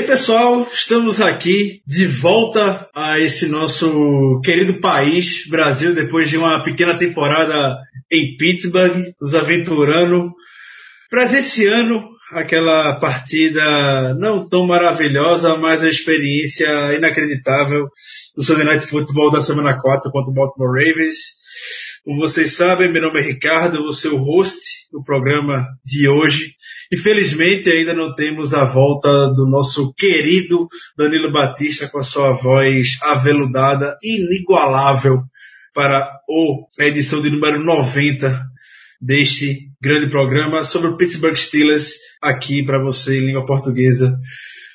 bem, pessoal, estamos aqui de volta a esse nosso querido país, Brasil, depois de uma pequena temporada em Pittsburgh, nos aventurando, presenciando aquela partida não tão maravilhosa, mas a experiência inacreditável do Sunday Night Football da semana 4 contra o Baltimore Ravens. Como vocês sabem, meu nome é Ricardo, vou ser o host do programa de hoje. Infelizmente, ainda não temos a volta do nosso querido Danilo Batista com a sua voz aveludada, inigualável, para o, a edição de número 90 deste grande programa sobre o Pittsburgh Steelers, aqui para você em língua portuguesa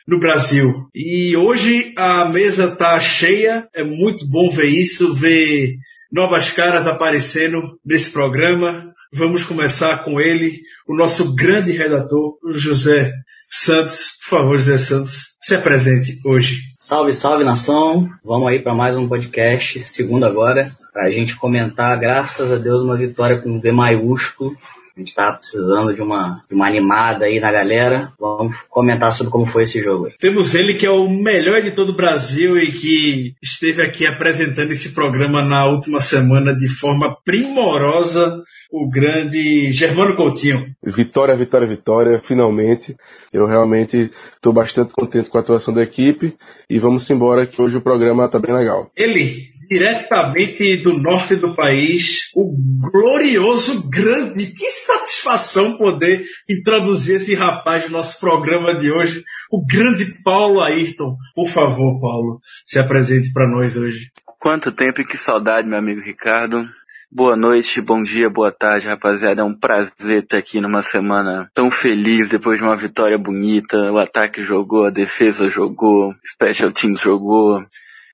no Brasil. E hoje a mesa está cheia, é muito bom ver isso, ver novas caras aparecendo nesse programa. Vamos começar com ele, o nosso grande redator, José Santos. Por favor, José Santos, se apresente hoje. Salve, salve nação! Vamos aí para mais um podcast, segundo agora, para a gente comentar, graças a Deus, uma vitória com V maiúsculo. A gente estava precisando de uma, de uma animada aí na galera. Vamos comentar sobre como foi esse jogo. Aí. Temos ele que é o melhor editor do Brasil e que esteve aqui apresentando esse programa na última semana de forma primorosa o grande Germano Coutinho. Vitória, vitória, vitória, finalmente. Eu realmente estou bastante contente com a atuação da equipe e vamos embora que hoje o programa está bem legal. Ele, diretamente do norte do país, o glorioso, grande, que satisfação poder introduzir esse rapaz no nosso programa de hoje, o grande Paulo Ayrton. Por favor, Paulo, se apresente para nós hoje. Quanto tempo e que saudade, meu amigo Ricardo. Boa noite, bom dia, boa tarde, rapaziada. É um prazer estar aqui numa semana tão feliz depois de uma vitória bonita. O ataque jogou, a defesa jogou, Special Teams jogou.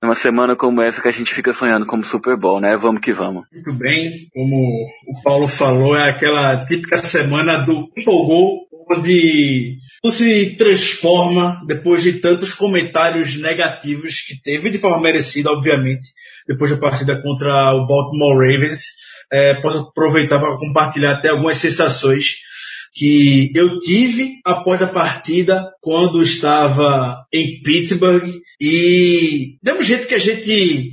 Numa semana como essa que a gente fica sonhando como Super Bowl, né? Vamos que vamos. Muito bem, como o Paulo falou, é aquela típica semana do empolgou, onde tudo se transforma depois de tantos comentários negativos que teve, de forma merecida, obviamente, depois da partida contra o Baltimore Ravens. É, posso aproveitar para compartilhar até algumas sensações que eu tive após a partida quando estava em Pittsburgh. E do jeito que a gente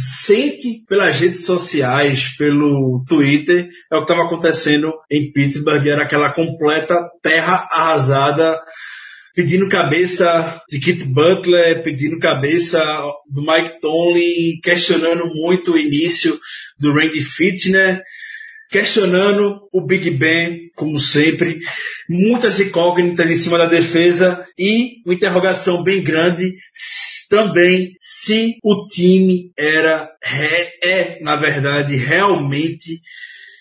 sente pelas redes sociais, pelo Twitter, é o que estava acontecendo em Pittsburgh, era aquela completa terra arrasada, pedindo cabeça de Kit Butler, pedindo cabeça do Mike Tomlin, questionando muito o início do Randy Fitner, questionando o Big Ben, como sempre, muitas incógnitas em cima da defesa e uma interrogação bem grande também se o time era, é, na verdade, realmente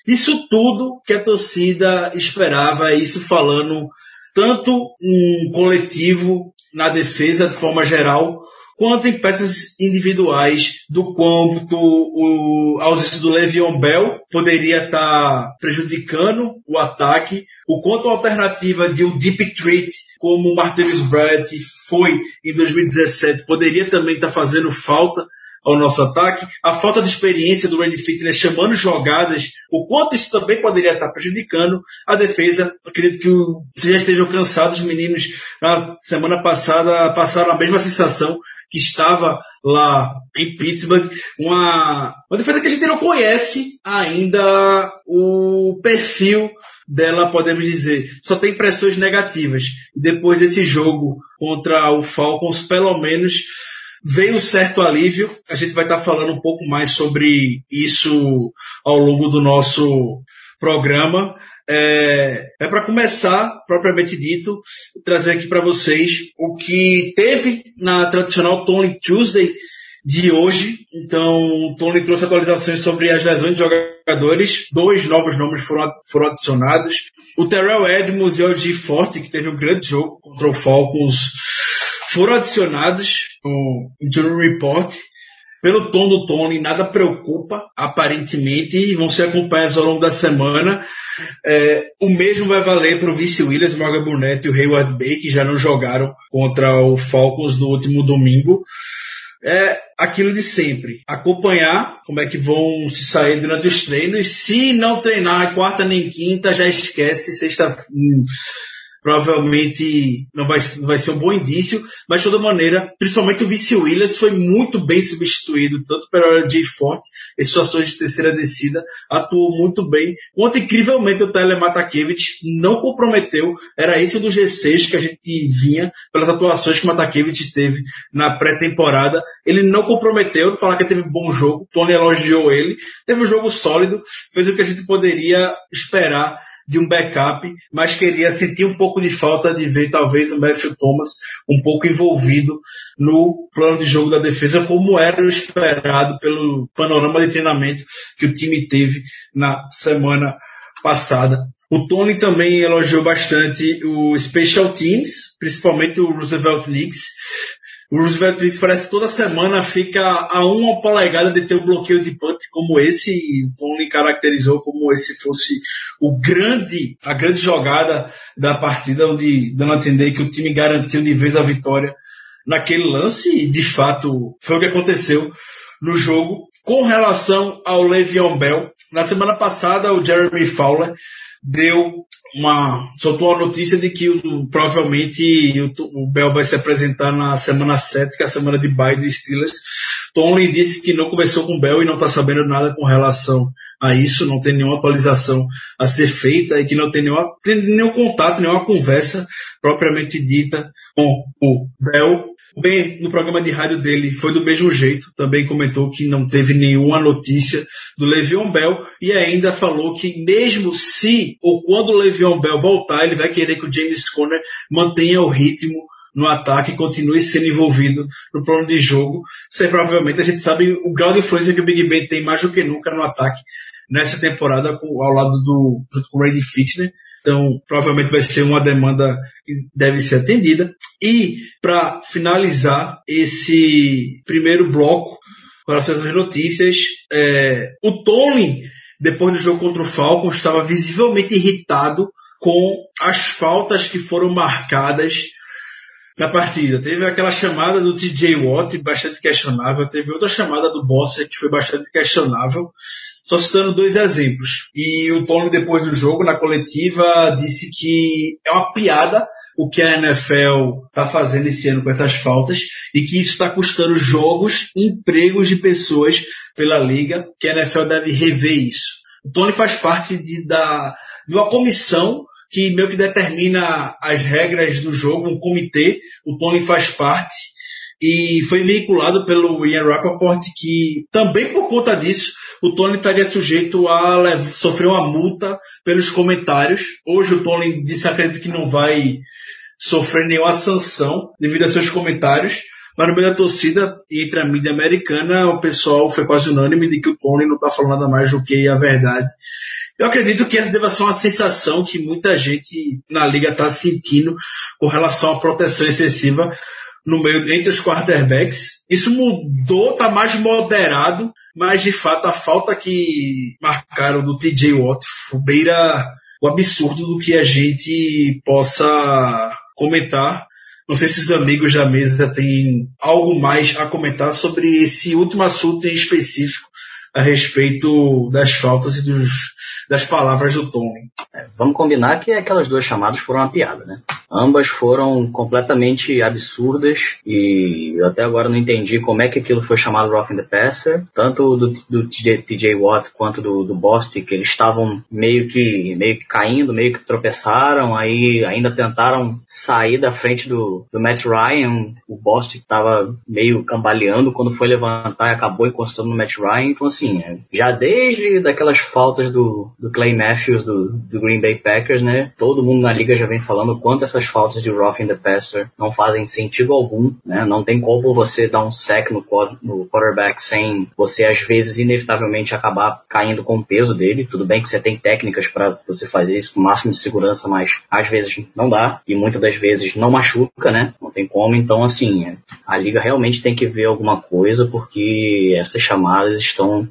isso tudo que a torcida esperava, isso falando tanto um coletivo na defesa de forma geral, quanto em peças individuais do quanto o, a ausência do Le'Veon Bell poderia estar tá prejudicando o ataque, o quanto a alternativa de um deep treat como o Martavis Bryant foi em 2017 poderia também estar tá fazendo falta ao nosso ataque, a falta de experiência do Randy Fitness chamando jogadas, o quanto isso também poderia estar prejudicando a defesa. Acredito que vocês já estejam cansados, os meninos na semana passada passaram a mesma sensação que estava lá em Pittsburgh, uma, uma defesa que a gente não conhece ainda o perfil dela, podemos dizer. Só tem impressões negativas. Depois desse jogo contra o Falcons, pelo menos veio um certo alívio. A gente vai estar falando um pouco mais sobre isso ao longo do nosso programa. É, é para começar, propriamente dito, trazer aqui para vocês o que teve na tradicional Tony Tuesday de hoje. Então, o Tony trouxe atualizações sobre as lesões de jogadores. Dois novos nomes foram, foram adicionados. O Terrell Edmonds e o G. Forte, que teve um grande jogo contra o Falcons, foram adicionados no Injury Report pelo tom do Tony, nada preocupa, aparentemente, e vão ser acompanhados ao longo da semana. É, o mesmo vai valer para o Vice Williams, Morgan Burnett e o Hayward Bay, que já não jogaram contra o Falcons no último domingo. É aquilo de sempre. Acompanhar como é que vão se sair durante os treinos. Se não treinar quarta nem quinta, já esquece sexta, hum, provavelmente não vai, não vai ser um bom indício, mas de toda maneira, principalmente o Vice Williams foi muito bem substituído, tanto pela Jay Forte, em situações de terceira descida, atuou muito bem. Ontem, incrivelmente, o Tyler Matakevich não comprometeu, era esse dos receios que a gente vinha pelas atuações que o Matakevich teve na pré-temporada. Ele não comprometeu, falar que teve bom jogo, Tony elogiou ele, teve um jogo sólido, fez o que a gente poderia esperar de um backup, mas queria sentir um pouco de falta de ver talvez o Matthew Thomas um pouco envolvido no plano de jogo da defesa, como era o esperado pelo panorama de treinamento que o time teve na semana passada. O Tony também elogiou bastante o Special Teams, principalmente o Roosevelt Leagues, o Roosevelt Leagues parece que toda semana fica a uma polegada de ter um bloqueio de punt como esse, e o Tony caracterizou como esse fosse o grande, a grande jogada da partida, onde dando a entender que o time garantiu de vez a vitória naquele lance, e de fato foi o que aconteceu no jogo. Com relação ao Le'Veon Bell, na semana passada o Jeremy Fowler deu uma, soltou a notícia de que o, provavelmente o, o Bell vai se apresentar na semana 7, que é a semana de bye do Steelers. Tony disse que não começou com o Bell e não está sabendo nada com relação a isso, não tem nenhuma atualização a ser feita e que não tem, nenhuma, tem nenhum contato, nenhuma conversa propriamente dita com o Bell Bem, no programa de rádio dele foi do mesmo jeito, também comentou que não teve nenhuma notícia do Le'Veon Bell e ainda falou que mesmo se ou quando o Le'Veon Bell voltar, ele vai querer que o James Conner mantenha o ritmo no ataque e continue sendo envolvido no plano de jogo. Isso aí provavelmente a gente sabe o grau de influência que o Big Ben tem mais do que nunca no ataque nessa temporada ao lado do, junto com o Randy Fitner. Então, provavelmente vai ser uma demanda que deve ser atendida. E, para finalizar esse primeiro bloco, com as notícias, é, o Tony, depois do jogo contra o Falcons, estava visivelmente irritado com as faltas que foram marcadas na partida. Teve aquela chamada do TJ Watt, bastante questionável. Teve outra chamada do Bossa, que foi bastante questionável. Só citando dois exemplos. E o Tony, depois do jogo, na coletiva, disse que é uma piada o que a NFL está fazendo esse ano com essas faltas e que isso está custando jogos, empregos de pessoas pela liga, que a NFL deve rever isso. O Tony faz parte de, da, de uma comissão que meio que determina as regras do jogo, um comitê, o Tony faz parte, e foi veiculado pelo Ian Rappaport que também por conta disso o Tony estaria sujeito a sofrer uma multa pelos comentários. Hoje o Tony disse acredita que não vai sofrer nenhuma sanção devido a seus comentários, mas no meio da torcida e entre a mídia americana o pessoal foi quase unânime de que o Tony não está falando nada mais do que a verdade. Eu acredito que essa deve ser uma sensação que muita gente na liga está sentindo com relação à proteção excessiva no meio entre os quarterbacks. Isso mudou, tá mais moderado, mas de fato a falta que marcaram do TJ Watt beira o absurdo do que a gente possa comentar. Não sei se os amigos da mesa têm algo mais a comentar sobre esse último assunto em específico a respeito das faltas e dos, das palavras do Tony. É, vamos combinar que aquelas duas chamadas foram uma piada, né? Ambas foram completamente absurdas e eu até agora não entendi como é que aquilo foi chamado Roughing the Passer. Tanto do, do TJ, TJ Watt quanto do, do Bostic, eles estavam meio que, meio que caindo, meio que tropeçaram, aí ainda tentaram sair da frente do, do Matt Ryan. O Bostic estava meio cambaleando quando foi levantar e acabou encostando no Matt Ryan. Então assim, é, já desde daquelas faltas do, do Clay Matthews do, do Green Bay Packers, né? Todo mundo na liga já vem falando quanto essa essas faltas de roughing the passer não fazem sentido algum, né? Não tem como você dar um sec no, no quarterback sem você às vezes inevitavelmente acabar caindo com o peso dele. Tudo bem que você tem técnicas para você fazer isso com o máximo de segurança, mas às vezes não dá e muitas das vezes não machuca, né? Não tem como. Então, assim, a liga realmente tem que ver alguma coisa porque essas chamadas estão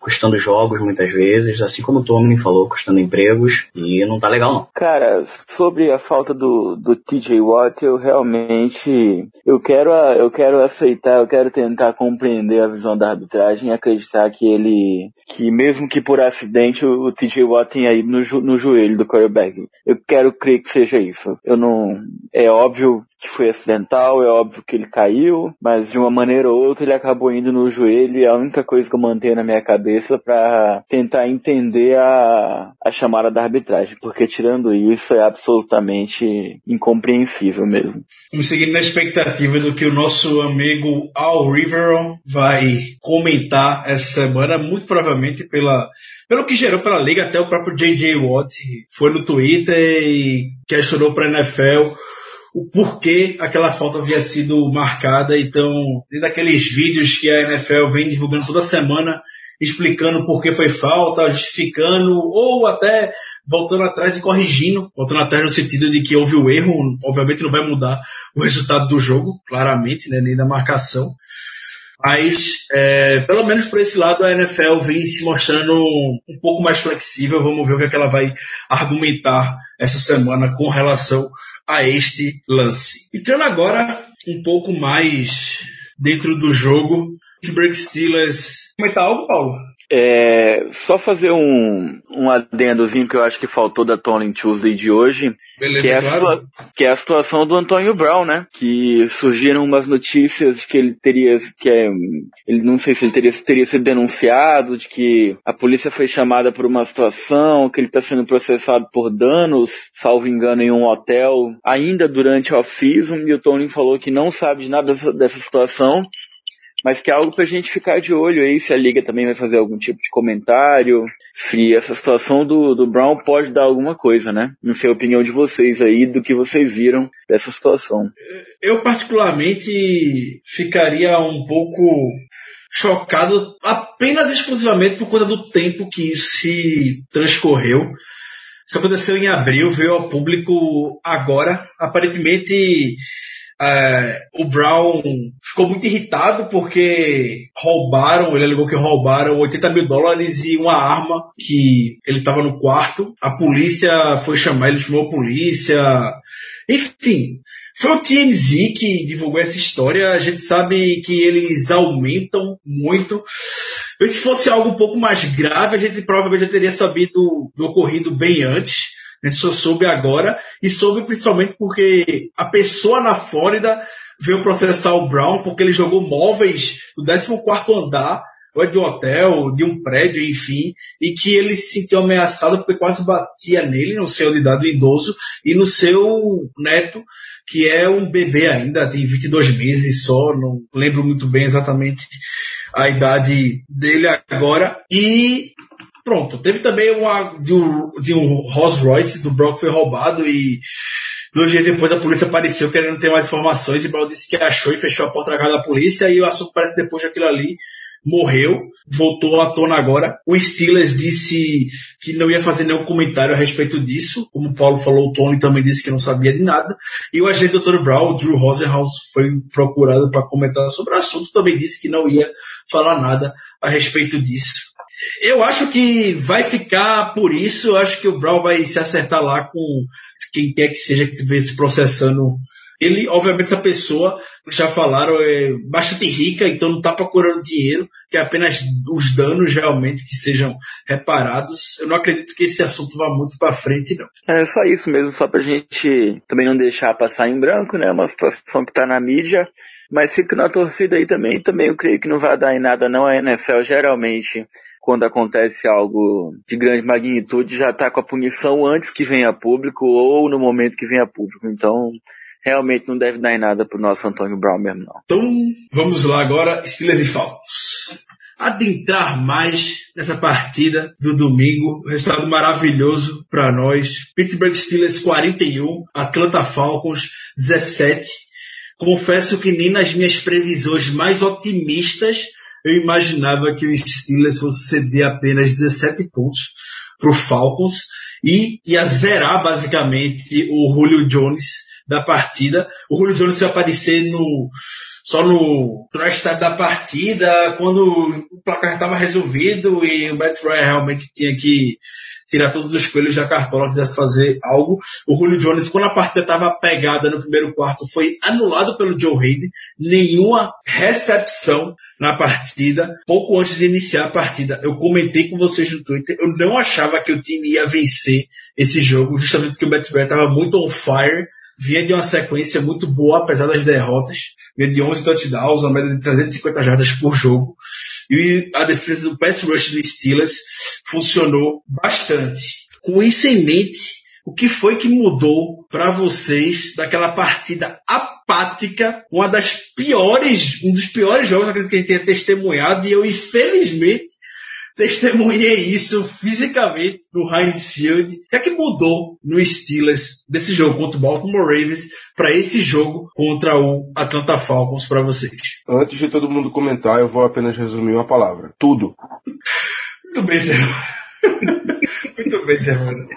custando jogos muitas vezes, assim como o Tomlin falou, custando empregos, e não tá legal não. Cara, sobre a falta do, do TJ Watt, eu realmente, eu quero, eu quero aceitar, eu quero tentar compreender a visão da arbitragem e acreditar que ele, que mesmo que por acidente o, o TJ Watt tenha ido no, no joelho do quarterback. Eu quero crer que seja isso. Eu não, é óbvio que foi acidental, é óbvio que ele caiu, mas de uma maneira ou outra ele acabou indo no joelho e a única coisa que eu mantenho na minha cabeça cabeça para tentar entender a, a chamada da arbitragem, porque tirando isso é absolutamente incompreensível mesmo. Vamos na expectativa do que o nosso amigo Al Riveron vai comentar essa semana, muito provavelmente pela pelo que gerou pela liga, até o próprio J.J. Watt foi no Twitter e questionou para a NFL o porquê aquela falta havia sido marcada. Então, desde aqueles vídeos que a NFL vem divulgando toda semana, explicando por que foi falta, justificando, ou até voltando atrás e corrigindo, voltando atrás no sentido de que houve o erro, obviamente não vai mudar o resultado do jogo, claramente, né, nem da marcação. Mas, é, pelo menos por esse lado, a NFL vem se mostrando um pouco mais flexível. Vamos ver o que, é que ela vai argumentar essa semana com relação a este lance. Entrando agora um pouco mais dentro do jogo, Pittsburgh Steelers. Comentar algo, Paulo? É, só fazer um, um adendozinho que eu acho que faltou da Tony Tuesday de hoje, Beleza, que, é claro. que é a situação do Antônio Brown, né? Que surgiram umas notícias de que ele teria, que é, ele não sei se ele teria, teria sido denunciado, de que a polícia foi chamada por uma situação, que ele está sendo processado por danos, salvo engano, em um hotel, ainda durante a off-season, e o Tony falou que não sabe de nada dessa, dessa situação, mas que é algo pra gente ficar de olho aí, se a liga também vai fazer algum tipo de comentário, se essa situação do, do Brown pode dar alguma coisa, né? Não sei a opinião de vocês aí, do que vocês viram dessa situação. Eu particularmente ficaria um pouco chocado apenas exclusivamente por conta do tempo que isso se transcorreu. Isso aconteceu em abril, veio ao público agora. Aparentemente, é, o Brown ficou muito irritado porque roubaram, ele alegou que roubaram 80 mil dólares e uma arma que ele estava no quarto. A polícia foi chamar, ele chamou a polícia. Enfim, foi o TMZ que divulgou essa história. A gente sabe que eles aumentam muito. Se fosse algo um pouco mais grave, a gente provavelmente já teria sabido do ocorrido bem antes. A gente só soube agora. E soube principalmente porque a pessoa na Flórida veio processar o Brown porque ele jogou móveis do 14 andar, ou é de um hotel, de um prédio, enfim, e que ele se sentiu ameaçado porque quase batia nele, no seu de idade idoso, e no seu neto, que é um bebê ainda, tem 22 meses só, não lembro muito bem exatamente a idade dele agora, e Pronto, teve também uma de um, de um Rolls Royce do Brock foi roubado e dois dias depois a polícia apareceu querendo ter mais informações e o Brown disse que achou e fechou a porta cara da polícia e o assunto parece depois daquilo ali morreu, voltou à tona agora. O Steelers disse que não ia fazer nenhum comentário a respeito disso, como o Paulo falou, o Tony também disse que não sabia de nada. E o agente Dr. Brown, Drew Rosenhaus, foi procurado para comentar sobre o assunto, também disse que não ia falar nada a respeito disso. Eu acho que vai ficar por isso. Eu acho que o Brown vai se acertar lá com quem quer que seja que estiver se processando. Ele, obviamente, essa pessoa, já falaram, é bastante rica, então não está procurando dinheiro, que é apenas os danos realmente que sejam reparados. Eu não acredito que esse assunto vá muito para frente, não. É só isso mesmo, só pra gente também não deixar passar em branco, né? Uma situação que está na mídia. Mas fico na torcida aí também. Também eu creio que não vai dar em nada, não. A NFL geralmente quando acontece algo de grande magnitude, já está com a punição antes que venha a público ou no momento que venha a público. Então, realmente não deve dar em nada pro nosso Antônio Brown mesmo, não. Então, vamos lá agora, Steelers e Falcons. adentrar mais nessa partida do domingo. Resultado maravilhoso para nós. Pittsburgh Steelers 41, Atlanta Falcons 17. Confesso que nem nas minhas previsões mais otimistas eu imaginava que o Steelers fosse ceder apenas 17 pontos para o Falcons e ia zerar basicamente o Julio Jones da partida. O Julio Jones ia aparecer no, só no trash da partida, quando o placar estava resolvido e o Matt Ryan realmente tinha que tirar todos os coelhos da cartola, quisesse fazer algo. O Julio Jones, quando a partida estava pegada no primeiro quarto, foi anulado pelo Joe Hayden. Nenhuma recepção na partida. Pouco antes de iniciar a partida, eu comentei com vocês no Twitter, eu não achava que o time ia vencer esse jogo, justamente porque o Ryan estava muito on fire vinha de uma sequência muito boa, apesar das derrotas. Vinha de 11 touchdowns, uma média de 350 jardas por jogo. E a defesa do pass rush do Steelers funcionou bastante. Com isso em mente, o que foi que mudou para vocês daquela partida apática, uma das piores, um dos piores jogos que a gente tenha testemunhado e eu infelizmente testemunhei isso fisicamente no Heinz Field. O que é que mudou no Steelers desse jogo contra o Baltimore Ravens para esse jogo contra o Atlanta Falcons para vocês? Antes de todo mundo comentar, eu vou apenas resumir uma palavra. Tudo. Muito bem, Germano. Muito bem, Germano.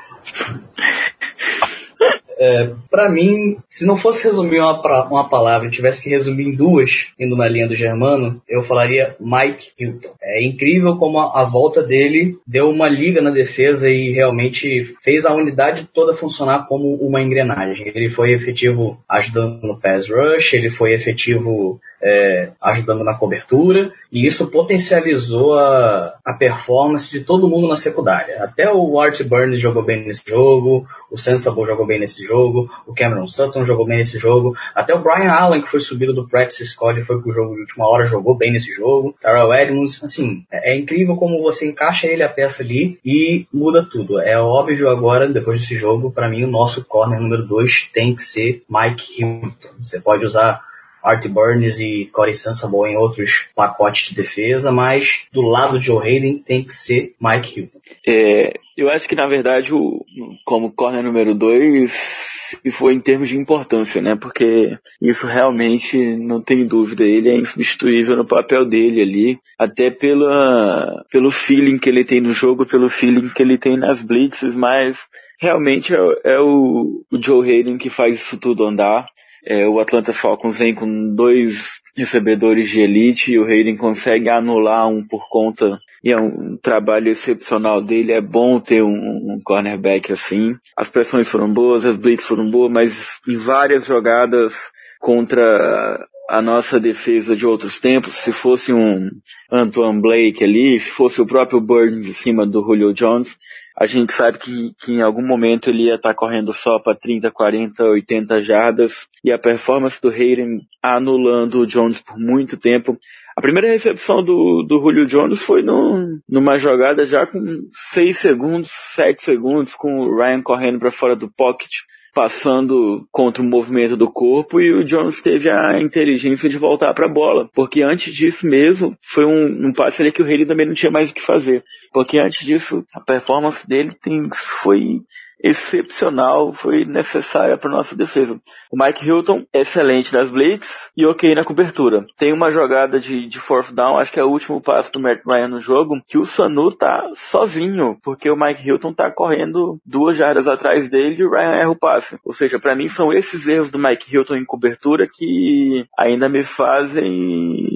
É, para mim, se não fosse resumir uma, uma palavra tivesse que resumir em duas, indo na linha do Germano, eu falaria Mike Hilton. É incrível como a, a, volta dele deu uma liga na defesa e realmente fez a unidade toda funcionar como uma engrenagem. Ele foi efetivo ajudando no pass rush, ele foi efetivo é, ajudando na cobertura, e isso potencializou a, a performance de todo mundo na secundária. Até o Art Burns jogou bem nesse jogo, o Sensible jogou bem nesse jogo, o Cameron Sutton jogou bem nesse jogo, até o Brian Allen, que foi subido do practice squad foi pro jogo de última hora, jogou bem nesse jogo, Terrell Edmonds, assim, é, é incrível como você encaixa ele a peça ali e muda tudo. É óbvio agora, depois desse jogo, para mim o nosso corner número 2 tem que ser Mike Hilton. Você pode usar Art Burns e Corey Sensible em outros pacotes de defesa, mas do lado de Joe Hayden tem que ser Mike Hilton. É, eu acho que na verdade o, como corner número 2 foi em termos de importância, né? Porque isso realmente não tem dúvida, ele é insubstituível no papel dele ali, até pela, pelo feeling que ele tem no jogo, pelo feeling que ele tem nas blitzes, mas realmente é, é o, o Joe Hayden que faz isso tudo andar. É, o Atlanta Falcons vem com dois recebedores de elite e o Hayden consegue anular um por conta e é um trabalho excepcional dele. É bom ter um, um cornerback assim. As pressões foram boas, as blitz foram boas, mas em várias jogadas contra a nossa defesa de outros tempos, se fosse um Antoine Blake ali, se fosse o próprio Burns em cima do Julio Jones, a gente sabe que, que em algum momento ele ia estar tá correndo só para 30, 40, 80 jardas e a performance do Hayden anulando o Jones por muito tempo. A primeira recepção do, do Julio Jones foi num, numa jogada já com 6 segundos, 7 segundos, com o Ryan correndo para fora do pocket passando contra o movimento do corpo e o Jones teve a inteligência de voltar para a bola, porque antes disso mesmo foi um, um passe ali que o Haley também não tinha mais o que fazer, porque antes disso a performance dele tem, foi excepcional, foi necessária para nossa defesa. O Mike Hilton, excelente nas blitz e ok na cobertura. Tem uma jogada de, de fourth down, acho que é o último passo do Matt Ryan no jogo, que o Sanu tá sozinho, porque o Mike Hilton tá correndo duas jardas atrás dele e o Ryan erra o passe. Ou seja, para mim são esses erros do Mike Hilton em cobertura que ainda me fazem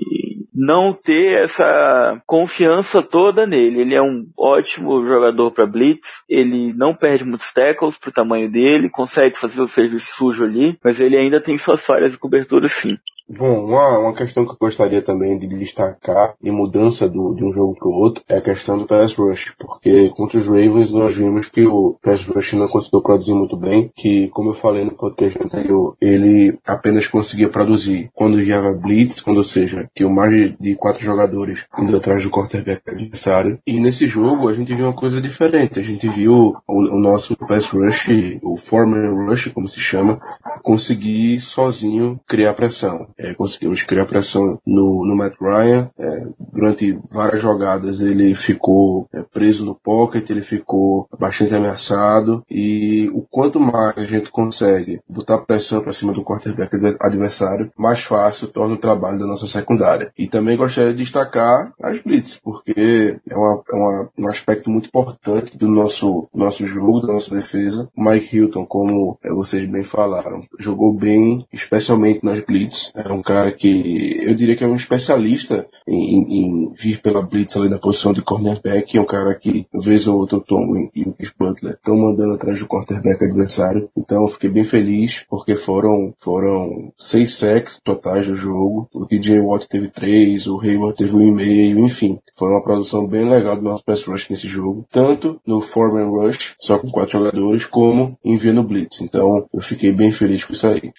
não ter essa confiança toda nele. Ele é um ótimo jogador para blitz, ele não perde muitos tackles pro tamanho dele, consegue fazer o serviço sujo ali, mas ele ainda tem suas falhas de cobertura sim. Bom, uma, uma questão que eu gostaria também de destacar em mudança do, de um jogo para o outro é a questão do pass rush, porque contra os Ravens nós vimos que o pass rush não conseguiu produzir muito bem, que como eu falei no podcast anterior, ele apenas conseguia produzir quando enviava blitz, quando ou seja, tinha mais de quatro jogadores indo atrás do quarterback adversário. E nesse jogo a gente viu uma coisa diferente, a gente viu o, o nosso pass rush, o foreman rush, como se chama, conseguir sozinho criar pressão é, conseguimos criar pressão no, no Matt Ryan. É, durante várias jogadas ele ficou é, preso no pocket, ele ficou bastante ameaçado e o quanto mais a gente consegue botar pressão para cima do quarterback adversário, mais fácil torna o trabalho da nossa secundária. E também gostaria de destacar as blitz, porque é, uma, é uma, um aspecto muito importante do nosso, nosso jogo, da nossa defesa. O Mike Hilton, como é, vocês bem falaram, jogou bem, especialmente nas blitz. É um cara que eu diria que é um especialista em, em vir pela blitz ali na posição de cornerback. É um cara que, vez ou outra, o Tom e o Butler estão mandando atrás do quarterback adversário. Então, eu fiquei bem feliz, porque foram, foram seis sacks totais do jogo. O DJ Watt teve três, o Hayward teve um e meio, enfim. Foi uma produção bem legal do nosso pass rush nesse jogo. Tanto no four-man rush, só com quatro jogadores, como em no blitz. Então, eu fiquei bem feliz com isso aí.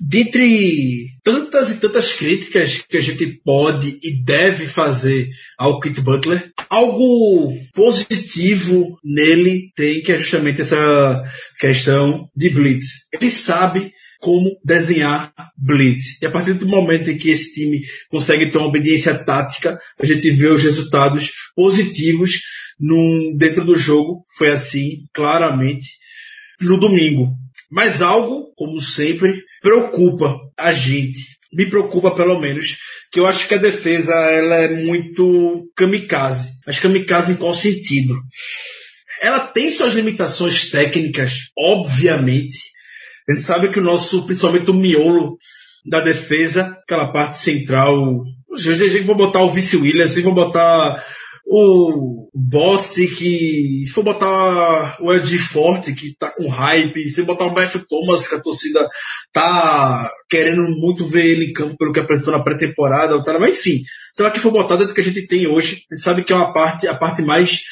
Dentre tantas e tantas críticas que a gente pode e deve fazer ao Kit Butler, algo positivo nele tem que é justamente essa questão de blitz. Ele sabe como desenhar blitz. E a partir do momento em que esse time consegue ter uma obediência tática, a gente vê os resultados positivos num, dentro do jogo. Foi assim, claramente, no domingo. Mas algo, como sempre, preocupa a gente. Me preocupa pelo menos, que eu acho que a defesa ela é muito kamikaze. Mas kamikaze em qual sentido? Ela tem suas limitações técnicas, obviamente. A gente sabe que o nosso, principalmente o miolo da defesa, aquela parte central, eu vou botar o Vice Williams, vou botar o Bost que se for botar o Ed Forte que tá com hype, se botar o Matthew Thomas que a torcida tá querendo muito ver ele em campo pelo que apresentou na pré-temporada, mas enfim, sei lá que for botar dentro do que a gente tem hoje, a gente sabe que é uma parte, a parte mais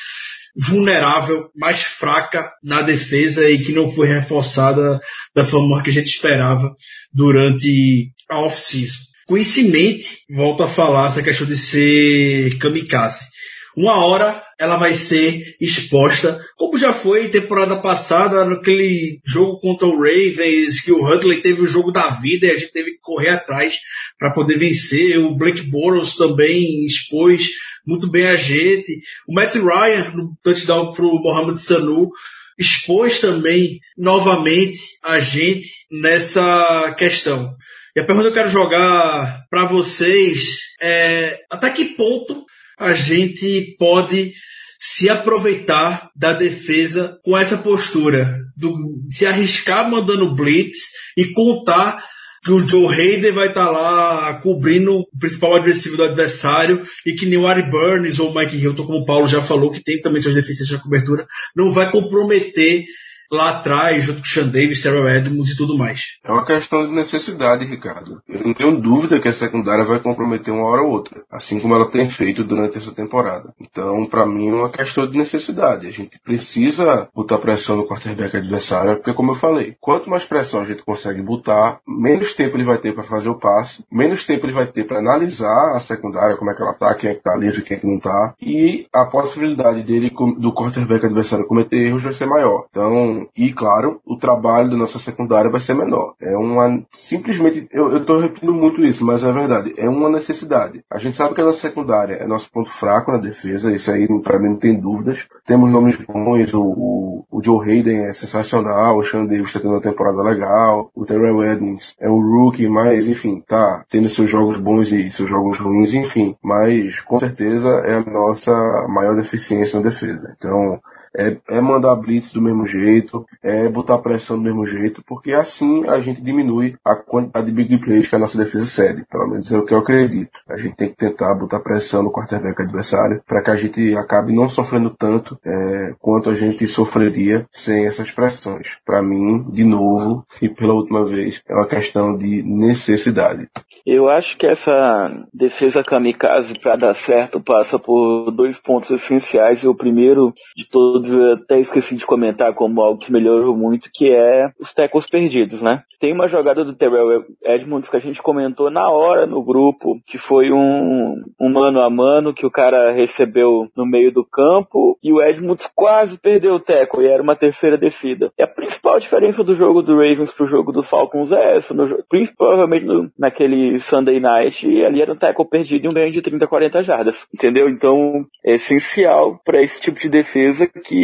vulnerável, mais fraca na defesa e que não foi reforçada da forma que a gente esperava durante a off-season. Conhecimento, volto a falar essa questão de ser kamikaze uma hora ela vai ser exposta, como já foi temporada passada, naquele jogo contra o Ravens, que o Huntley teve o jogo da vida e a gente teve que correr atrás para poder vencer. O Blake Bortles também expôs muito bem a gente. O Matt Ryan, no touchdown para o Mohamed Sanu, expôs também novamente a gente nessa questão. E a pergunta que eu quero jogar para vocês é até que ponto a gente pode se aproveitar da defesa com essa postura, do, se arriscar mandando blitz e contar que o Joe Hayden vai estar tá lá cobrindo o principal adversário do adversário e que nem o Ari Burns ou o Mike Hilton, como o Paulo já falou, que tem também suas deficiências na cobertura, não vai comprometer lá atrás, junto com Sean Davis, Terrell Edmonds e tudo mais. É uma questão de necessidade, Ricardo. Eu não tenho dúvida que a secundária vai comprometer uma hora ou outra, assim como ela tem feito durante essa temporada. Então, para mim, é uma questão de necessidade. A gente precisa botar pressão no quarterback adversário, porque, como eu falei, quanto mais pressão a gente consegue botar, menos tempo ele vai ter para fazer o passe, menos tempo ele vai ter para analisar a secundária, como é que ela tá, quem é que tá livre, quem é que não tá, e a possibilidade dele, do quarterback adversário cometer erros vai ser maior. Então, e claro, o trabalho da nossa secundária vai ser menor. É uma, simplesmente, eu estou repetindo muito isso, mas é verdade, é uma necessidade. A gente sabe que a nossa secundária é nosso ponto fraco na defesa, isso aí para mim não tem dúvidas. Temos nomes bons, o, o, o Joe Hayden é sensacional, o Sean Davis está tendo uma temporada legal, o Terrell Edmonds é um rookie, mas enfim, tá tendo seus jogos bons e seus jogos ruins, enfim, mas com certeza é a nossa maior deficiência na defesa. Então, é, é mandar blitz do mesmo jeito, é botar pressão do mesmo jeito, porque assim a gente diminui a quantidade de big plays que a nossa defesa cede. Pelo menos é o que eu acredito. A gente tem que tentar botar pressão no quarterback adversário para que a gente acabe não sofrendo tanto é, quanto a gente sofreria sem essas pressões. Para mim, de novo, e pela última vez, é uma questão de necessidade. Eu acho que essa defesa kamikaze para dar certo passa por dois pontos essenciais. E o primeiro de todos eu até esqueci de comentar como algo que melhorou muito, que é os tackles perdidos, né? Tem uma jogada do Terrell Edmonds que a gente comentou na hora no grupo, que foi um, um mano a mano que o cara recebeu no meio do campo e o Edmonds quase perdeu o tackle e era uma terceira descida. E a principal diferença do jogo do Ravens pro jogo do Falcons é essa, no, principalmente no, naquele Sunday Night, e ali era um tackle perdido e um ganho de 30, 40 jardas, entendeu? Então é essencial para esse tipo de defesa que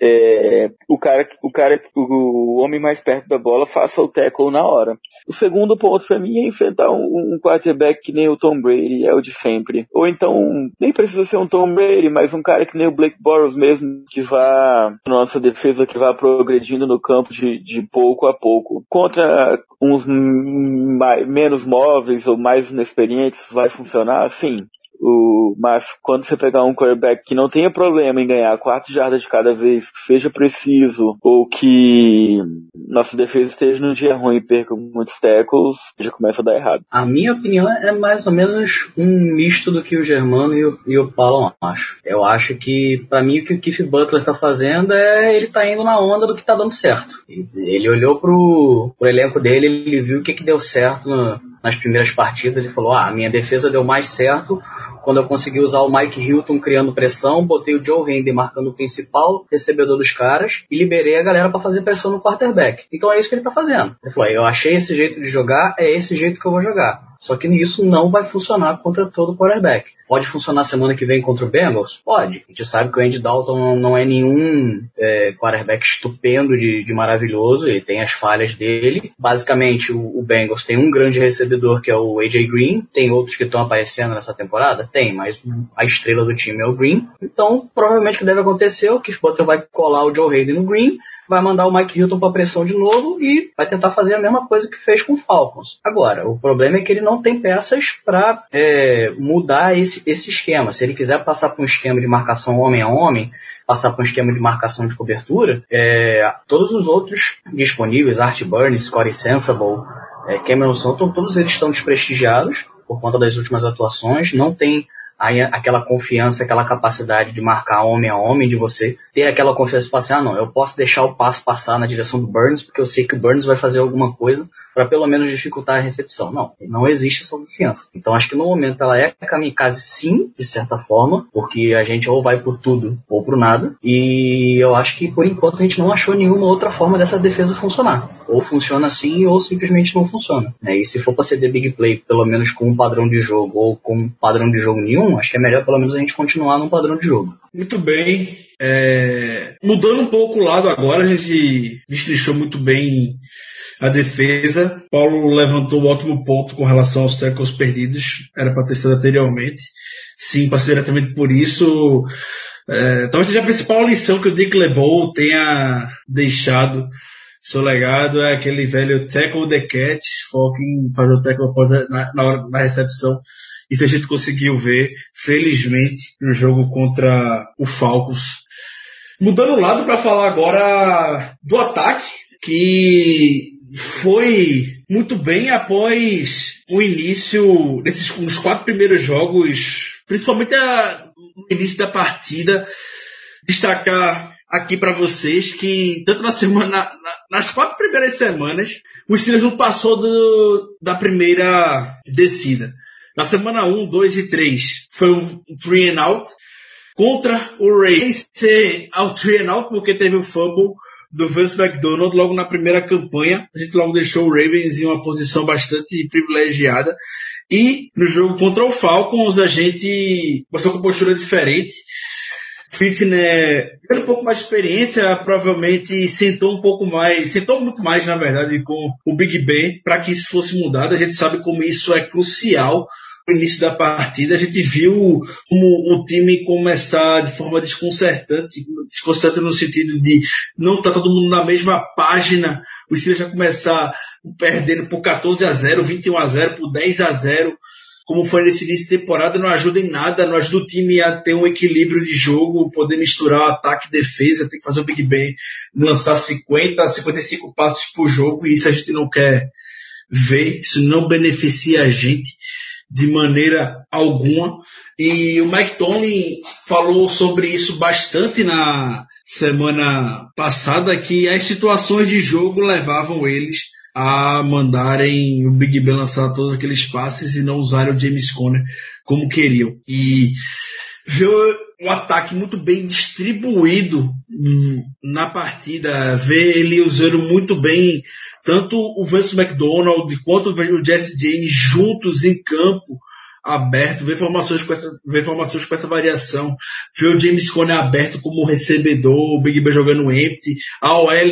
é, o cara, o cara, o homem mais perto da bola faça o tackle na hora. O segundo ponto para mim é enfrentar um, um, quarterback que nem o Tom Brady, é o de sempre. Ou então, nem precisa ser um Tom Brady, mas um cara que nem o Blake Bortles mesmo, que vá, nossa defesa que vá progredindo no campo de, de pouco a pouco. Contra uns mais, menos móveis ou mais inexperientes, vai funcionar? Sim. O, mas quando você pegar um quarterback que não tenha problema em ganhar quatro jardas de cada vez, que seja preciso, ou que nossa defesa esteja no dia ruim e perca muitos tackles, já começa a dar errado. A minha opinião é mais ou menos um misto do que o Germano e o, e o Paulo acho. Eu acho que, para mim, o que o Keith Butler tá fazendo é ele tá indo na onda do que tá dando certo. Ele olhou pro, pro elenco dele, ele viu o que, que deu certo no, nas primeiras partidas, ele falou, ah, a minha defesa deu mais certo quando eu consegui usar o Mike Hilton criando pressão, botei o Joe Henry marcando o principal recebedor dos caras e liberei a galera para fazer pressão no quarterback. Então é isso que ele tá fazendo. Ele falou, eu achei esse jeito de jogar, é esse jeito que eu vou jogar. Só que isso não vai funcionar contra todo quarterback. Pode funcionar semana que vem contra o Bengals? Pode. A gente sabe que o Andy Dalton não é nenhum é, quarterback estupendo de, de, maravilhoso, ele tem as falhas dele. Basicamente, o, o, Bengals tem um grande recebedor que é o AJ Green, tem outros que estão aparecendo nessa temporada? Tem, mas a estrela do time é o Green. Então, provavelmente o que deve acontecer é o Keith Butler vai colar o Joe Hayden no Green, vai mandar o Mike Hilton para pressão de novo e vai tentar fazer a mesma coisa que fez com o Falcons. Agora, o problema é que ele não tem peças para é, mudar esse, esse esquema. Se ele quiser passar para um esquema de marcação homem a homem, passar para um esquema de marcação de cobertura, é, todos os outros disponíveis, Art Burns, Corey Sensible, é, Cameron Sutton, todos eles estão desprestigiados por conta das últimas atuações, não tem aí aquela confiança, aquela capacidade de marcar homem a homem, de você ter aquela confiança de assim, ah não, eu posso deixar o passo passar na direção do Burns, porque eu sei que o Burns vai fazer alguma coisa para pelo menos dificultar a recepção. Não, não existe essa confiança. Então acho que no momento ela é kamikaze sim, de certa forma, porque a gente ou vai por tudo ou por nada. E eu acho que por enquanto a gente não achou nenhuma outra forma dessa defesa funcionar. Ou funciona assim ou simplesmente não funciona. Né? E se for para ceder big play, pelo menos com um padrão de jogo ou com um padrão de jogo nenhum, acho que é melhor pelo menos a gente continuar num padrão de jogo. Muito bem. É... Mudando um pouco o lado agora, a gente destrinchou muito bem a defesa. Paulo levantou um ótimo ponto com relação aos tackles perdidos. Era para ter sido anteriormente. Sim, passou diretamente por isso. É, talvez seja a principal lição que o Dick LeBeau tenha deixado seu legado é aquele velho tackle the catch, foco em fazer o tackle na, na, hora, na recepção. Isso a gente conseguiu ver, felizmente, no jogo contra o Falcons. Mudando o lado para falar agora do ataque, que foi muito bem após o início desses nos quatro primeiros jogos, principalmente a, no início da partida, destacar aqui para vocês que tanto na semana, na, nas quatro primeiras semanas, o Steelers não passou do, da primeira descida. Na semana 1, 2 e 3 foi um three and out contra o Ravens ser ao three and out porque teve o fumble do Vince McDonald logo na primeira campanha. A gente logo deixou o Ravens em uma posição bastante privilegiada. E no jogo contra o Falcons a gente passou com postura diferente. Fitner, tendo um pouco mais de experiência, provavelmente sentou um pouco mais, sentou muito mais, na verdade, com o Big Ben para que isso fosse mudado. A gente sabe como isso é crucial no início da partida, a gente viu como o time começar de forma desconcertante, desconcertante no sentido de não estar tá todo mundo na mesma página, o Steelers já começar perdendo por 14 a 0, 21 a 0, por 10 a 0, como foi nesse início de temporada, não ajuda em nada, não ajuda o time a ter um equilíbrio de jogo, poder misturar ataque e defesa, tem que fazer o Big Ben lançar 50, 55 passos por jogo, e isso a gente não quer ver, isso não beneficia a gente. De maneira alguma. E o Mike Tomlin falou sobre isso bastante na semana passada, que as situações de jogo levavam eles a mandarem o Big Ben lançar todos aqueles passes e não usarem o James Conner como queriam. E ver o ataque muito bem distribuído na partida, ver ele usando muito bem tanto o Vance McDonald quanto o Jesse James juntos em campo aberto, ver formações com essa, ver formações com essa variação, ver o James Conner aberto como recebedor, o Big Ben jogando empty, a OL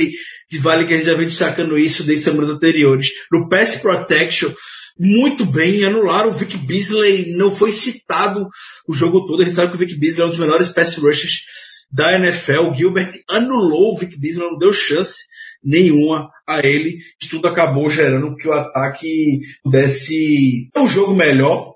que vale que a gente já vem destacando isso desde semanas anteriores. No pass protection, muito bem, anularam o Vic Beasley, não foi citado o jogo todo, a gente sabe que o Vic Beasley é um dos melhores pass rushers da NFL, o Gilbert anulou o Vic Beasley, não deu chance nenhuma a ele, tudo acabou gerando que o ataque pudesse um jogo melhor,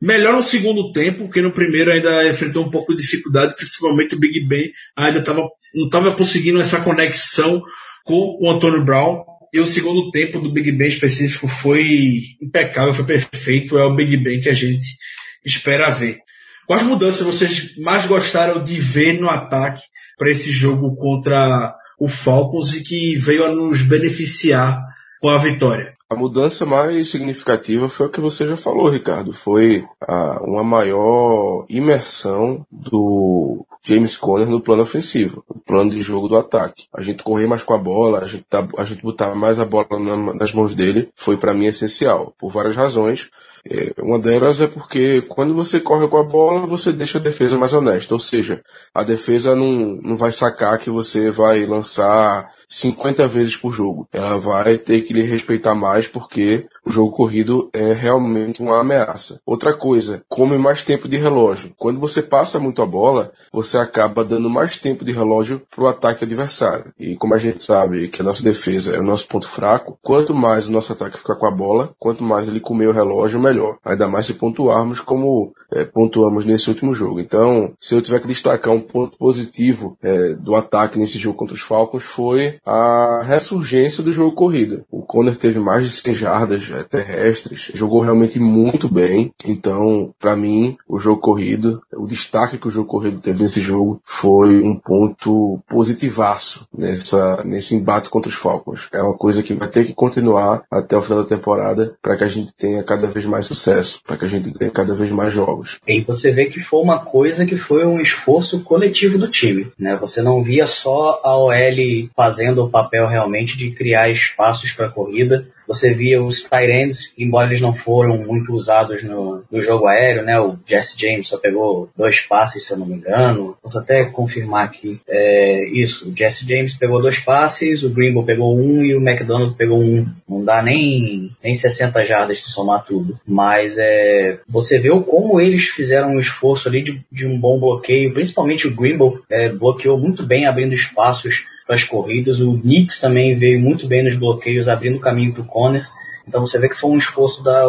Melhor no segundo tempo, porque no primeiro ainda enfrentou um pouco de dificuldade, principalmente o Big Ben ainda tava, não estava conseguindo essa conexão com o Antônio Brown. E o segundo tempo do Big Ben específico foi impecável, foi perfeito. É o Big Ben que a gente espera ver. Quais mudanças vocês mais gostaram de ver no ataque para esse jogo contra o Falcons e que veio a nos beneficiar com a vitória? A mudança mais significativa foi o que você já falou, Ricardo. Foi a, uma maior imersão do James Conner no plano ofensivo, no plano de jogo do ataque. A gente correr mais com a bola, a gente, tá, a gente botar mais a bola na, nas mãos dele, foi para mim essencial, por várias razões. É, uma delas é porque quando você corre com a bola, você deixa a defesa mais honesta. Ou seja, a defesa não, não vai sacar que você vai lançar 50 vezes por jogo. Ela vai ter que lhe respeitar mais porque o jogo corrido é realmente uma ameaça. Outra coisa, come mais tempo de relógio. Quando você passa muito a bola, você acaba dando mais tempo de relógio para o ataque adversário. E como a gente sabe que a nossa defesa é o nosso ponto fraco, quanto mais o nosso ataque ficar com a bola, quanto mais ele comer o relógio, melhor. Ainda mais se pontuarmos como é, pontuamos nesse último jogo. Então, se eu tiver que destacar um ponto positivo é, do ataque nesse jogo contra os Falcons, foi a ressurgência do jogo corrido. O Conner teve mais de 100 jardas é, terrestres, jogou realmente muito bem. Então, para mim, o jogo corrido, o destaque que o jogo corrido teve nesse jogo foi um ponto positivaço nessa, nesse embate contra os Falcons. É uma coisa que vai ter que continuar até o final da temporada para que a gente tenha cada vez mais sucesso, para que a gente ganhe cada vez mais jogos. E você vê que foi uma coisa que foi um esforço coletivo do time, né? Você não via só a OL fazendo o papel realmente de criar espaços para corrida, você via os tight embora eles não foram muito usados no, no, jogo aéreo, né? O Jesse James só pegou dois passes, se eu não me engano. Posso até confirmar aqui. É, isso, o Jesse James pegou dois passes, o Greenbow pegou um e o McDonald pegou um. Não dá nem, nem 60 jardas se somar tudo. Mas é, você vê como eles fizeram um esforço ali de, de um bom bloqueio, principalmente o Greenbow é, bloqueou muito bem, abrindo espaços para as corridas. O Knicks também veio muito bem nos bloqueios, abrindo caminho para o Conner. Então você vê que foi um esforço da,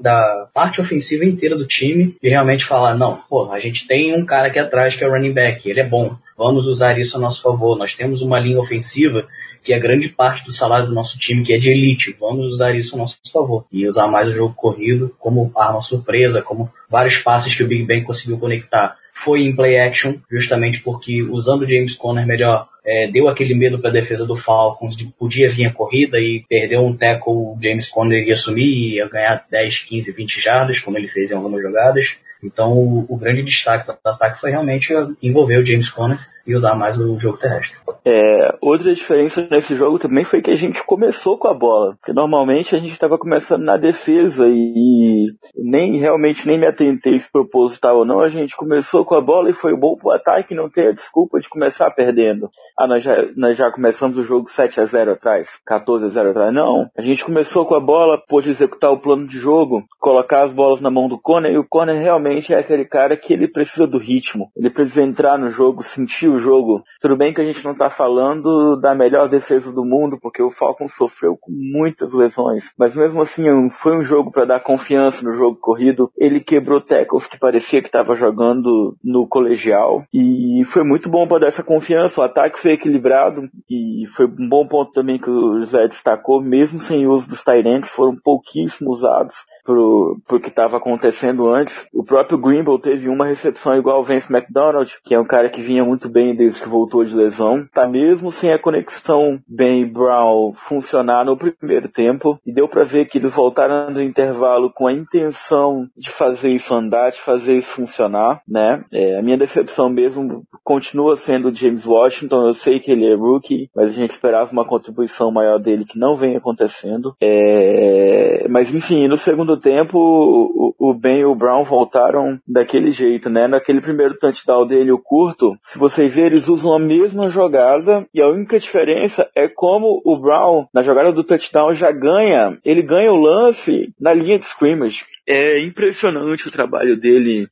da parte ofensiva inteira do time de realmente falar, não, pô, a gente tem um cara aqui atrás que é o running back, ele é bom, vamos usar isso a nosso favor. Nós temos uma linha ofensiva que é grande parte do salário do nosso time, que é de elite. Vamos usar isso a nosso favor. E usar mais o jogo corrido como arma surpresa, como vários passes que o Big Ben conseguiu conectar. Foi em play action, justamente porque usando James Conner melhor, é, deu aquele medo para a defesa do Falcons de podia vir a corrida e perder um tackle, o James Conner ia assumir e ia ganhar 10, 15, 20 jardas, como ele fez em algumas jogadas. Então o, o grande destaque do ataque foi realmente envolver o James Conner e usar mais o jogo terrestre. É, outra diferença nesse jogo também foi que a gente começou com a bola, porque normalmente a gente estava começando na defesa e nem realmente nem me atentei se proposital ou não, a gente começou com a bola e foi bom pro ataque não ter a desculpa de começar perdendo. Ah, nós já, nós já começamos o jogo 7 a 0 atrás, 14 a 0 atrás. Não, a gente começou com a bola, pôde executar o plano de jogo, colocar as bolas na mão do Conner e o Conner realmente é aquele cara que ele precisa do ritmo, ele precisa entrar no jogo, sentir o jogo. Tudo bem que a gente não tá falando da melhor defesa do mundo, porque o Falcon sofreu com muitas lesões, mas mesmo assim foi um jogo para dar confiança no jogo corrido. Ele quebrou tackles que parecia que estava jogando no colegial e foi muito bom para dar essa confiança. O ataque foi equilibrado e foi um bom ponto também que o José destacou, mesmo sem uso dos Tyrants, foram pouquíssimo usados pro, pro que estava acontecendo antes. O próprio Grimble teve uma recepção igual ao Vance McDonald, que é um cara que vinha muito bem desde que voltou de lesão. Tá mesmo sem a conexão Ben Brown funcionar no primeiro tempo e deu para ver que eles voltaram do intervalo com a intenção de fazer isso andar, de fazer isso funcionar, né? É, a minha decepção mesmo continua sendo o James Washington. Eu sei que ele é rookie, mas a gente esperava uma contribuição maior dele que não vem acontecendo. É, mas enfim, no segundo tempo, o, o Ben e o Brown voltaram daquele jeito, né? Naquele primeiro touchdown dele, o curto, se vocês eles usam a mesma jogada e a única diferença é como o Brown, na jogada do touchdown, já ganha, ele ganha o lance na linha de scrimmage. É impressionante o trabalho dele,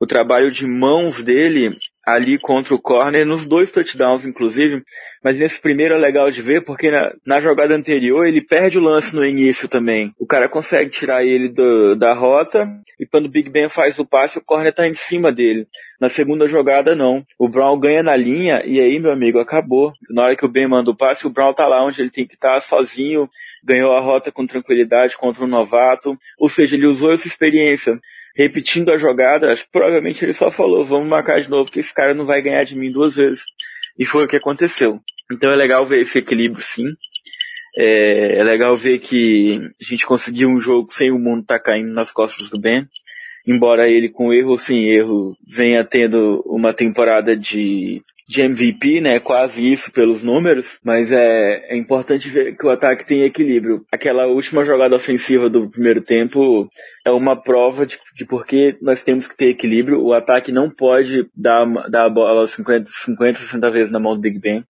o trabalho de mãos dele ali contra o corner, nos dois touchdowns, inclusive. Mas nesse primeiro é legal de ver, porque na, na jogada anterior ele perde o lance no início também. O cara consegue tirar ele do, da rota, e quando o Big Ben faz o passe, o corner tá em cima dele. Na segunda jogada, não. O Brown ganha na linha, e aí, meu amigo, acabou. Na hora que o Ben manda o passe, o Brown tá lá onde ele tem que estar, tá, sozinho, ganhou a rota com tranquilidade contra um novato. Ou seja, ele usou essa experiência repetindo a jogada, provavelmente ele só falou, vamos marcar de novo que esse cara não vai ganhar de mim duas vezes. E foi o que aconteceu. Então é legal ver esse equilíbrio sim. É, é legal ver que a gente conseguiu um jogo sem o mundo estar tá caindo nas costas do Ben. Embora ele com erro ou sem erro venha tendo uma temporada de de MVP, né? Quase isso pelos números, mas é, é importante ver que o ataque tem equilíbrio. Aquela última jogada ofensiva do primeiro tempo é uma prova de, de porque nós temos que ter equilíbrio. O ataque não pode dar, dar a bola 50, 50, 60 vezes na mão do Big Ben.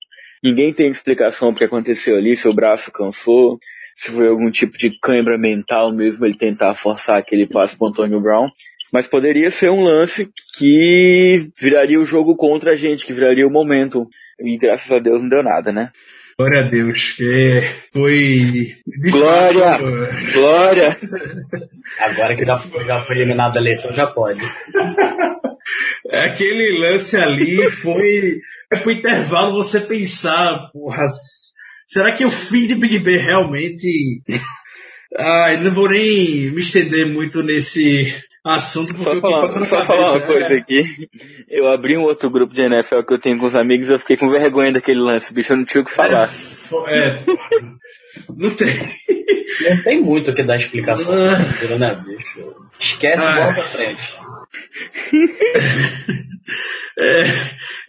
Ninguém tem explicação para que aconteceu ali, seu braço cansou, se foi algum tipo de cãibra mental mesmo ele tentar forçar aquele passe para Antônio Brown. Mas poderia ser um lance que viraria o jogo contra a gente, que viraria o momento. E graças a Deus não deu nada, né? Glória a Deus. É, foi. Glória! Glória! Agora que já, já foi eliminada a eleição, já pode. Aquele lance ali foi. É pro intervalo você pensar, porra. Será que o fim de Big Ben realmente. ah, não vou nem me estender muito nesse assunto porque só falar, só cabeça, falar uma coisa é. aqui. Eu abri um outro grupo de NFL que eu tenho com os amigos e eu fiquei com vergonha daquele lance, bicho, eu não tinha o que falar. É, é não tem. Não tem muito o que dar explicação, ah. né, bicho? Esquece ah. bola pra frente. É,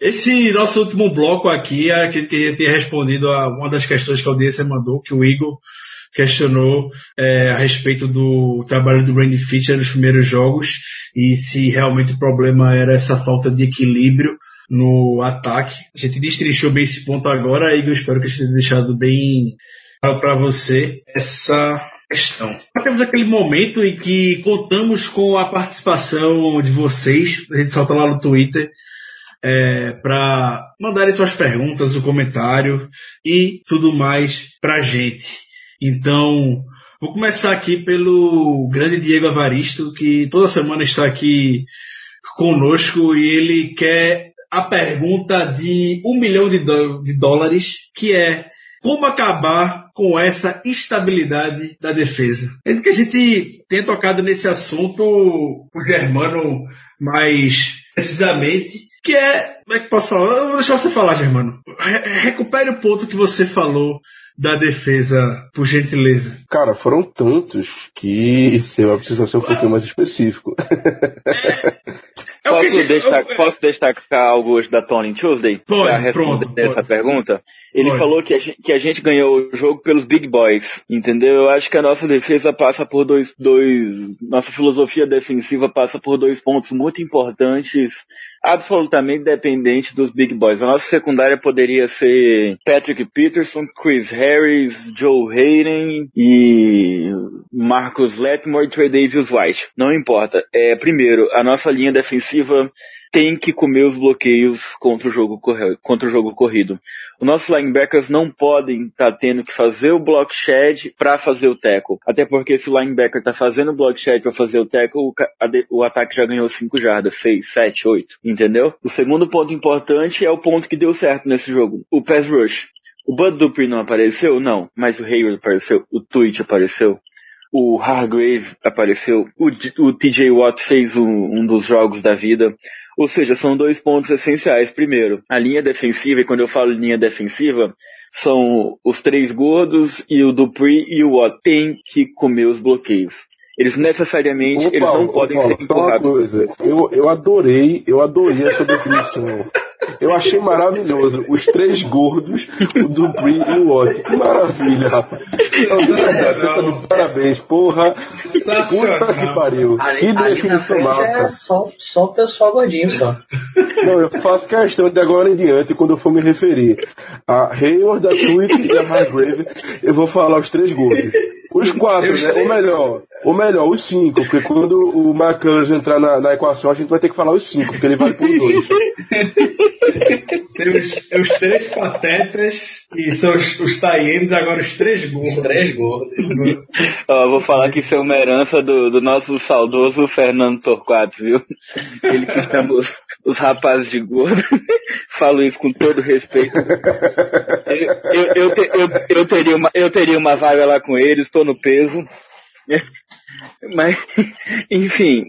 esse nosso último bloco aqui é aquele que tinha respondido a uma das questões que a audiência mandou, que o Igor questionou é, a respeito do trabalho do Randy Fischer nos primeiros jogos e se realmente o problema era essa falta de equilíbrio no ataque. A gente destrinchou bem esse ponto agora e eu espero que eu tenha deixado bem claro para você essa questão. temos aquele momento em que contamos com a participação de vocês, a gente solta lá no Twitter, é, para mandarem suas perguntas, o comentário e tudo mais pra gente. Então, vou começar aqui pelo grande Diego Avaristo, que toda semana está aqui conosco e ele quer a pergunta de um milhão de, de dólares, que é como acabar com essa instabilidade da defesa. É que a gente tem tocado nesse assunto o Germano mais precisamente, que é, como é que posso falar? Eu vou deixar você falar, Germano. Re recupere o ponto que você falou da defesa, por gentileza? Cara, foram tantos que você vai precisar ser um pouquinho mais específico. É, posso, destacar, eu, posso destacar algo hoje da Tony Tuesday? Pode, para responder pronto, essa pode. pergunta? Ele falou que a, gente, que a gente ganhou o jogo pelos big boys, entendeu? Eu acho que a nossa defesa passa por dois, dois, nossa filosofia defensiva passa por dois pontos muito importantes, absolutamente dependente dos big boys. A nossa secundária poderia ser Patrick Peterson, Chris Harris, Joe Hayden e Marcus Letmore e Trey Davis White. Não importa. É, primeiro, a nossa linha defensiva tem que comer os bloqueios contra o jogo, contra o jogo corrido. Os nossos linebackers não podem estar tá tendo que fazer o block shed para fazer o tackle. Até porque se o linebacker está fazendo o block shed para fazer o tackle, o, o ataque já ganhou 5 jardas, 6, 7, 8. Entendeu? O segundo ponto importante é o ponto que deu certo nesse jogo. O pass rush. O Bud Dupree não apareceu? Não. Mas o Hayward apareceu. O Twitch apareceu o Hargrave apareceu, o, o TJ Watt fez um, um, dos jogos da vida. Ou seja, são dois pontos essenciais. Primeiro, a linha defensiva, e quando eu falo linha defensiva, são os três gordos e o Dupree e o Watt tem que comer os bloqueios. Eles necessariamente Opa, eles não podem Paulo, ser empurrados. Eu, eu adorei, eu adorei essa definição. Eu achei maravilhoso. Os três gordos, o Dupree e o Watt. Que maravilha, rapaz. Então, parabéns, porra. Puta que pariu. Ali, que definição frente massa. é só, só o pessoal gordinho só. Não, eu faço questão de agora em diante, quando eu for me referir a Hayward, a Tweet e a Hargrave, eu vou falar os três gordos. Os quatro, né? Ou melhor, ou melhor, os cinco, porque quando o McCullers entrar na, na equação, a gente vai ter que falar os cinco, porque ele vale por dois. Tem os, os três patetas e são os, os Taienes, agora os três gordos. Os três gordos. Ó, vou falar que isso é uma herança do, do nosso saudoso Fernando Torquato, viu? Ele que chama os, os rapazes de gordo. Falo isso com todo respeito. Eu, eu, eu, te- eu- eu teria uma, eu teria uma vaga lá com ele, estou no peso. Mas, enfim,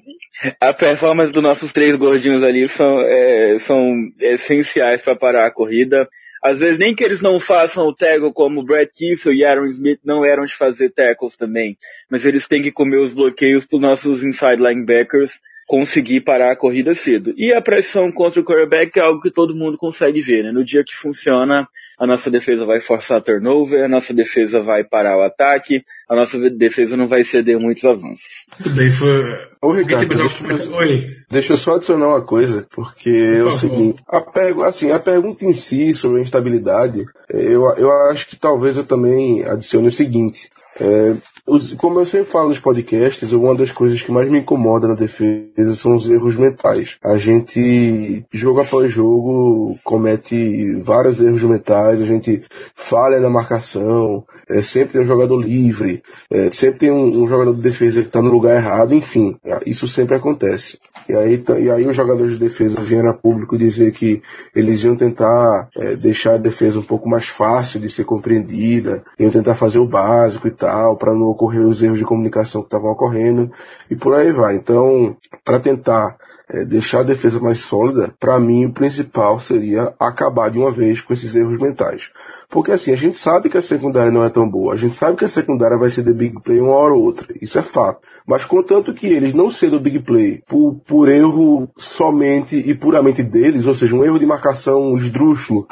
a performance dos nossos três gordinhos ali são, é, são essenciais para parar a corrida. Às vezes nem que eles não façam o tackle como Brad Kissel e Aaron Smith não eram de fazer tackles também, mas eles têm que comer os bloqueios para nossos inside linebackers conseguir parar a corrida cedo. E a pressão contra o quarterback é algo que todo mundo consegue ver, né? No dia que funciona, a nossa defesa vai forçar turnover, a nossa defesa vai parar o ataque, a nossa defesa não vai ceder muitos avanços. Tudo bem, foi. Ô, Ricardo, deixa, Oi. deixa eu só adicionar uma coisa, porque é o seguinte, a, pergu- assim, a pergunta em si sobre a instabilidade, eh, eu, eu acho que talvez eu também adicione o seguinte. eh, os- como eu sempre falo nos podcasts, uma das coisas que mais me incomoda na defesa são os erros mentais. A gente, jogo após jogo, comete vários erros mentais, a gente falha na marcação, eh, sempre tem um jogador livre, eh, sempre tem um, um jogador de defesa que está no lugar errado, enfim, isso sempre acontece. E aí, e aí os jogadores de defesa vieram a público dizer que eles iam tentar eh, deixar a defesa um pouco mais fácil de ser compreendida, iam tentar fazer o básico e tal, para não ocorrer os erros de comunicação que estavam ocorrendo, e por aí vai. Então, para tentar eh, deixar a defesa mais sólida, para mim o principal seria acabar de uma vez com esses erros mentais. Porque assim, a gente sabe que a secundária não é tão boa, a gente sabe que a secundária vai ser de big play uma hora ou outra, isso é fato. Mas contanto que eles não sendo big play por, por erro somente e puramente deles, ou seja, um erro de marcação esdrúxulo,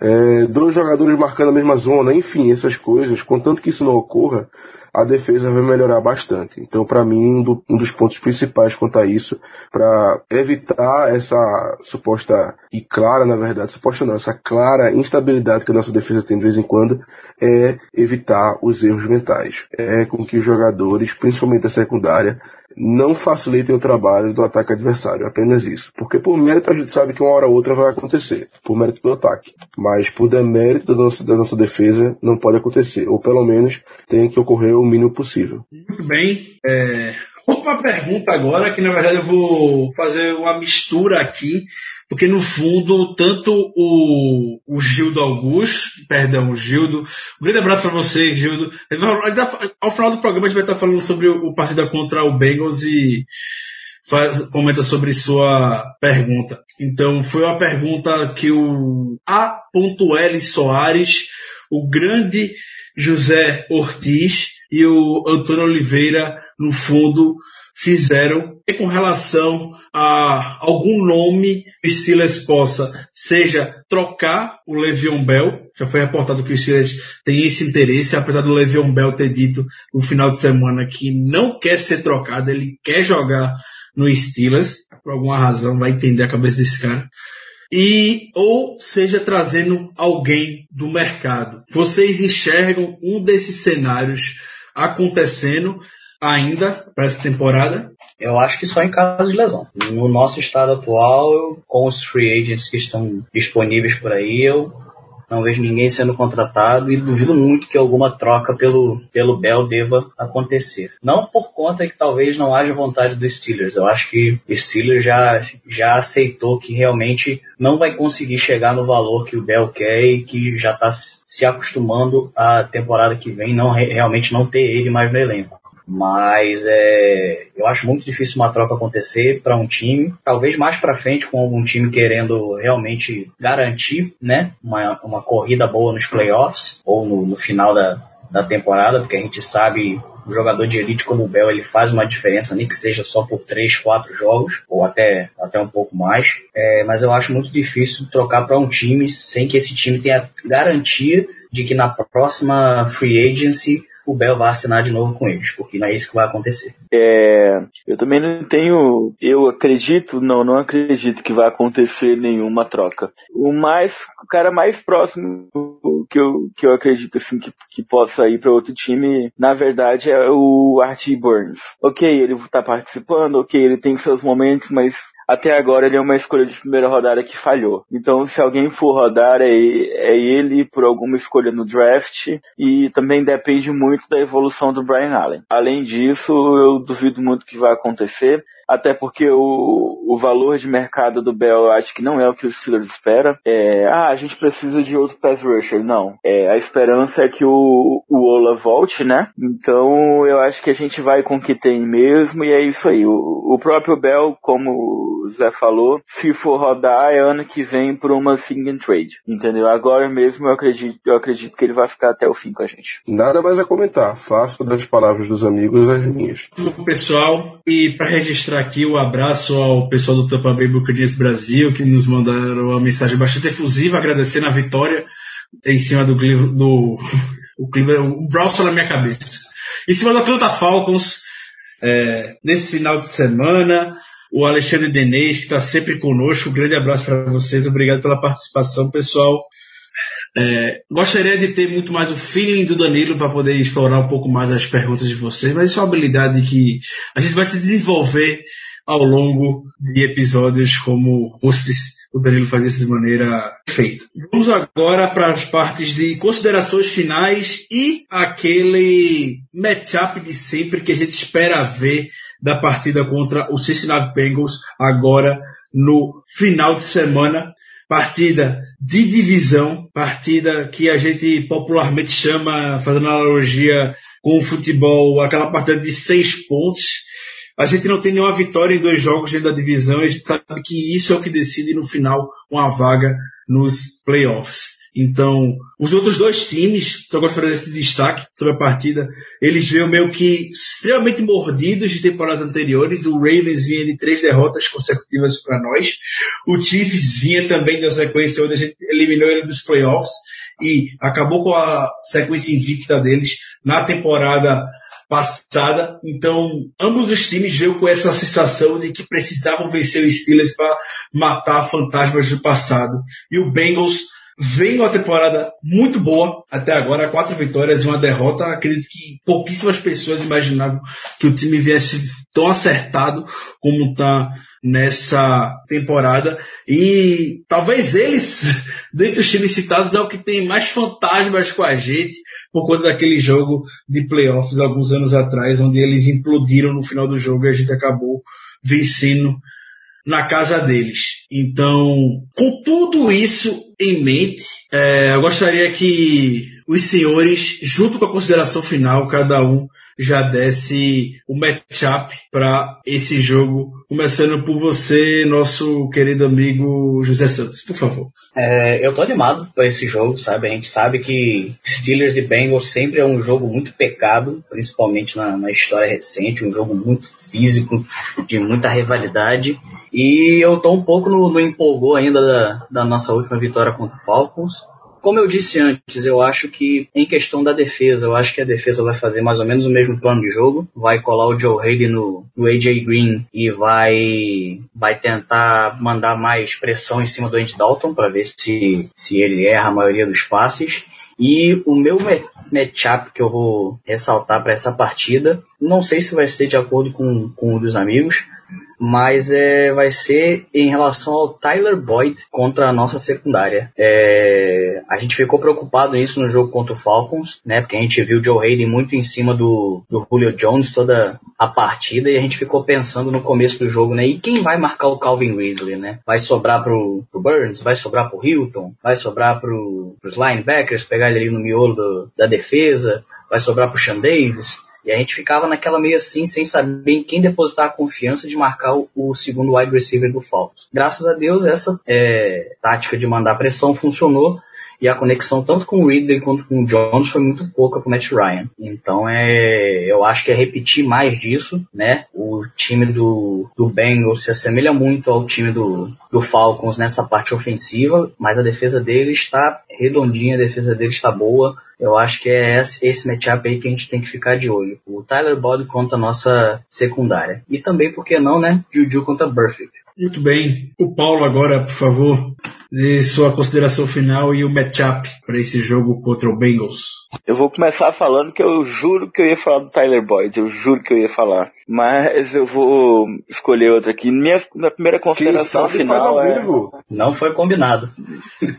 é, dois jogadores marcando a mesma zona, enfim, essas coisas, contanto que isso não ocorra, a defesa vai melhorar bastante. Então, para mim, um, do- um dos pontos principais quanto a isso, para evitar essa suposta e clara, na verdade, suposta não, essa clara instabilidade que a nossa defesa tem de vez em quando, é evitar os erros mentais. É com que os jogadores, principalmente a secundária, não facilitem o trabalho do ataque adversário, apenas isso. Porque por mérito a gente sabe que uma hora ou outra vai acontecer, por mérito do ataque. Mas por demérito da nossa, da nossa defesa não pode acontecer, ou pelo menos tem que ocorrer o mínimo possível. Muito bem. É, Última pergunta agora, que na verdade eu vou fazer uma mistura aqui, porque no fundo, tanto o, o Gildo Augusto, perdão, o Gildo, um grande abraço para você, Gildo. Ainda- Ao final do programa a gente vai estar falando sobre o, o partida contra o Bengals e faz, comenta sobre sua pergunta. Então, foi uma pergunta que o A.L. Soares, o grande José Ortiz e o Antônio Oliveira, no fundo, fizeram e com relação a algum nome que Silas possa, seja trocar o Le'Veon Bell, Já foi reportado que o Steelers tem esse interesse, apesar do Le'Veon Bell ter dito no final de semana que não quer ser trocado, ele quer jogar no Steelers, por alguma razão, vai entender a cabeça desse cara. E, ou seja, trazendo alguém do mercado. Vocês enxergam um desses cenários acontecendo ainda para essa temporada? Eu acho que só em caso de lesão. No nosso estado atual, com os free agents que estão disponíveis por aí, eu não vejo ninguém sendo contratado e duvido muito que alguma troca pelo, pelo Bell deva acontecer. Não por conta que talvez não haja vontade do Steelers. Eu acho que o Steelers já, já aceitou que realmente não vai conseguir chegar no valor que o Bell quer e que já está se acostumando a temporada que vem não realmente não ter ele mais no elenco. Mas é, eu acho muito difícil uma troca acontecer para um time, talvez mais para frente com algum time querendo realmente garantir, né, uma, uma corrida boa nos playoffs ou no, no final da, da temporada, porque a gente sabe um jogador de elite como o Bell ele faz uma diferença, nem que seja só por 3, 4 jogos, ou até, até um pouco mais. É, mas eu acho muito difícil trocar para um time sem que esse time tenha garantia de que na próxima free agency o Bell vai assinar de novo com eles, porque não é isso que vai acontecer. É, eu também não tenho, eu acredito, não, não acredito que vai acontecer nenhuma troca. O mais, o cara mais próximo que eu, que eu acredito assim que, que possa ir para outro time, na verdade é o Artie Burns. Ok, ele tá participando, ok, ele tem seus momentos, mas até agora ele é uma escolha de primeira rodada que falhou. Então, se alguém for rodar, é, é ele por alguma escolha no draft e também depende muito da evolução do Brian Allen. Além disso, eu duvido muito que vai acontecer até porque o, o valor de mercado do Bell eu acho que não é o que os Steelers espera. É, ah, a gente precisa de outro pass rusher. Não. É, a esperança é que o, o Ola volte, né? Então eu acho que a gente vai com o que tem mesmo e é isso aí. O, o próprio Bell, como o Zé falou, se for rodar é ano que vem por uma single trade. Entendeu? Agora mesmo eu acredito, eu acredito que ele vai ficar até o fim com a gente. Nada mais a comentar. Faço das palavras dos amigos as minhas. Pessoal, e para registrar aqui o abraço ao pessoal do Tampa Bay Buccaneers Brasil, que nos mandaram uma mensagem bastante efusiva, agradecendo a vitória em cima do, do o Cleveland, o Browns na minha cabeça. Em cima do Atlanta Falcons, é, nesse final de semana, o Alexandre Denez, que está sempre conosco, um grande abraço para vocês, obrigado pela participação, pessoal. É, gostaria de ter muito mais o feeling do Danilo para poder explorar um pouco mais as perguntas de vocês, mas isso é uma habilidade que a gente vai se desenvolver ao longo de episódios como o Danilo faz isso de maneira feita. Vamos agora para as partes de considerações finais e aquele matchup de sempre que a gente espera ver da partida contra o Cincinnati Bengals agora no final de semana partida de divisão, partida que a gente popularmente chama, fazendo analogia com o futebol, aquela partida de seis pontos. A gente não tem nenhuma vitória em dois jogos dentro da divisão e a gente sabe que isso é o que decide no final uma vaga nos playoffs. Então, os outros dois times, só gosto de fazer esse destaque sobre a partida, eles veio meio que extremamente mordidos de temporadas anteriores. O Ravens vinha de três derrotas consecutivas para nós. O Chiefs vinha também da sequência onde a gente eliminou ele dos playoffs e acabou com a sequência invicta deles na temporada passada. Então, ambos os times veio com essa sensação de que precisavam vencer os Steelers para matar fantasmas do passado. E o Bengals Vem uma temporada muito boa até agora, quatro vitórias e uma derrota. Acredito que pouquíssimas pessoas imaginavam que o time viesse tão acertado como está nessa temporada. E talvez eles, dentre os times citados, é o que tem mais fantasmas com a gente por conta daquele jogo de playoffs alguns anos atrás, onde eles implodiram no final do jogo e a gente acabou vencendo na casa deles. Então, com tudo isso em mente, é, eu gostaria que os senhores, junto com a consideração final, cada um já desse o matchup para esse jogo, começando por você, nosso querido amigo José Santos, por favor. É, eu tô animado para esse jogo, sabe? A gente sabe que Steelers e Bengals sempre é um jogo muito pecado, principalmente na, na história recente, um jogo muito físico, de muita rivalidade. E eu tô um pouco no, no empolgou ainda da, da nossa última vitória contra o Falcons. Como eu disse antes, eu acho que em questão da defesa, eu acho que a defesa vai fazer mais ou menos o mesmo plano de jogo, vai colar o Joe Haley no, no AJ Green e vai vai tentar mandar mais pressão em cima do Andy Dalton para ver se, se ele erra a maioria dos passes. E o meu matchup que eu vou ressaltar para essa partida, não sei se vai ser de acordo com, com um dos amigos, mas é, vai ser em relação ao Tyler Boyd contra a nossa secundária. É, a gente ficou preocupado nisso no jogo contra o Falcons, né? Porque a gente viu o Joe Hayden muito em cima do, do Julio Jones toda a partida e a gente ficou pensando no começo do jogo, né? E quem vai marcar o Calvin Ridley, né? Vai sobrar pro, pro Burns? Vai sobrar pro Hilton? Vai sobrar pro, pros linebackers? Pegar ele ali no miolo do, da defesa? Vai sobrar pro Sean Davis? E a gente ficava naquela meio assim, sem saber em quem depositar a confiança de marcar o, o segundo wide receiver do Falcons. Graças a Deus, essa é, tática de mandar pressão funcionou e a conexão tanto com o Ridley quanto com o Jones foi muito pouca com o Matt Ryan. Então é, eu acho que é repetir mais disso, né? O time do, do Bengals se assemelha muito ao time do, do Falcons nessa parte ofensiva, mas a defesa dele está redondinha, a defesa dele está boa. Eu acho que é esse matchup aí que a gente tem que ficar de olho. O Tyler Boyd contra a nossa secundária. E também, por que não, né? Juju contra Burfict. Muito bem. O Paulo agora, por favor, sua consideração final e o matchup para esse jogo contra o Bengals. Eu vou começar falando que eu juro que eu ia falar do Tyler Boyd, eu juro que eu ia falar. Mas eu vou escolher outra aqui. Minha, minha primeira consideração final é... Não foi combinado.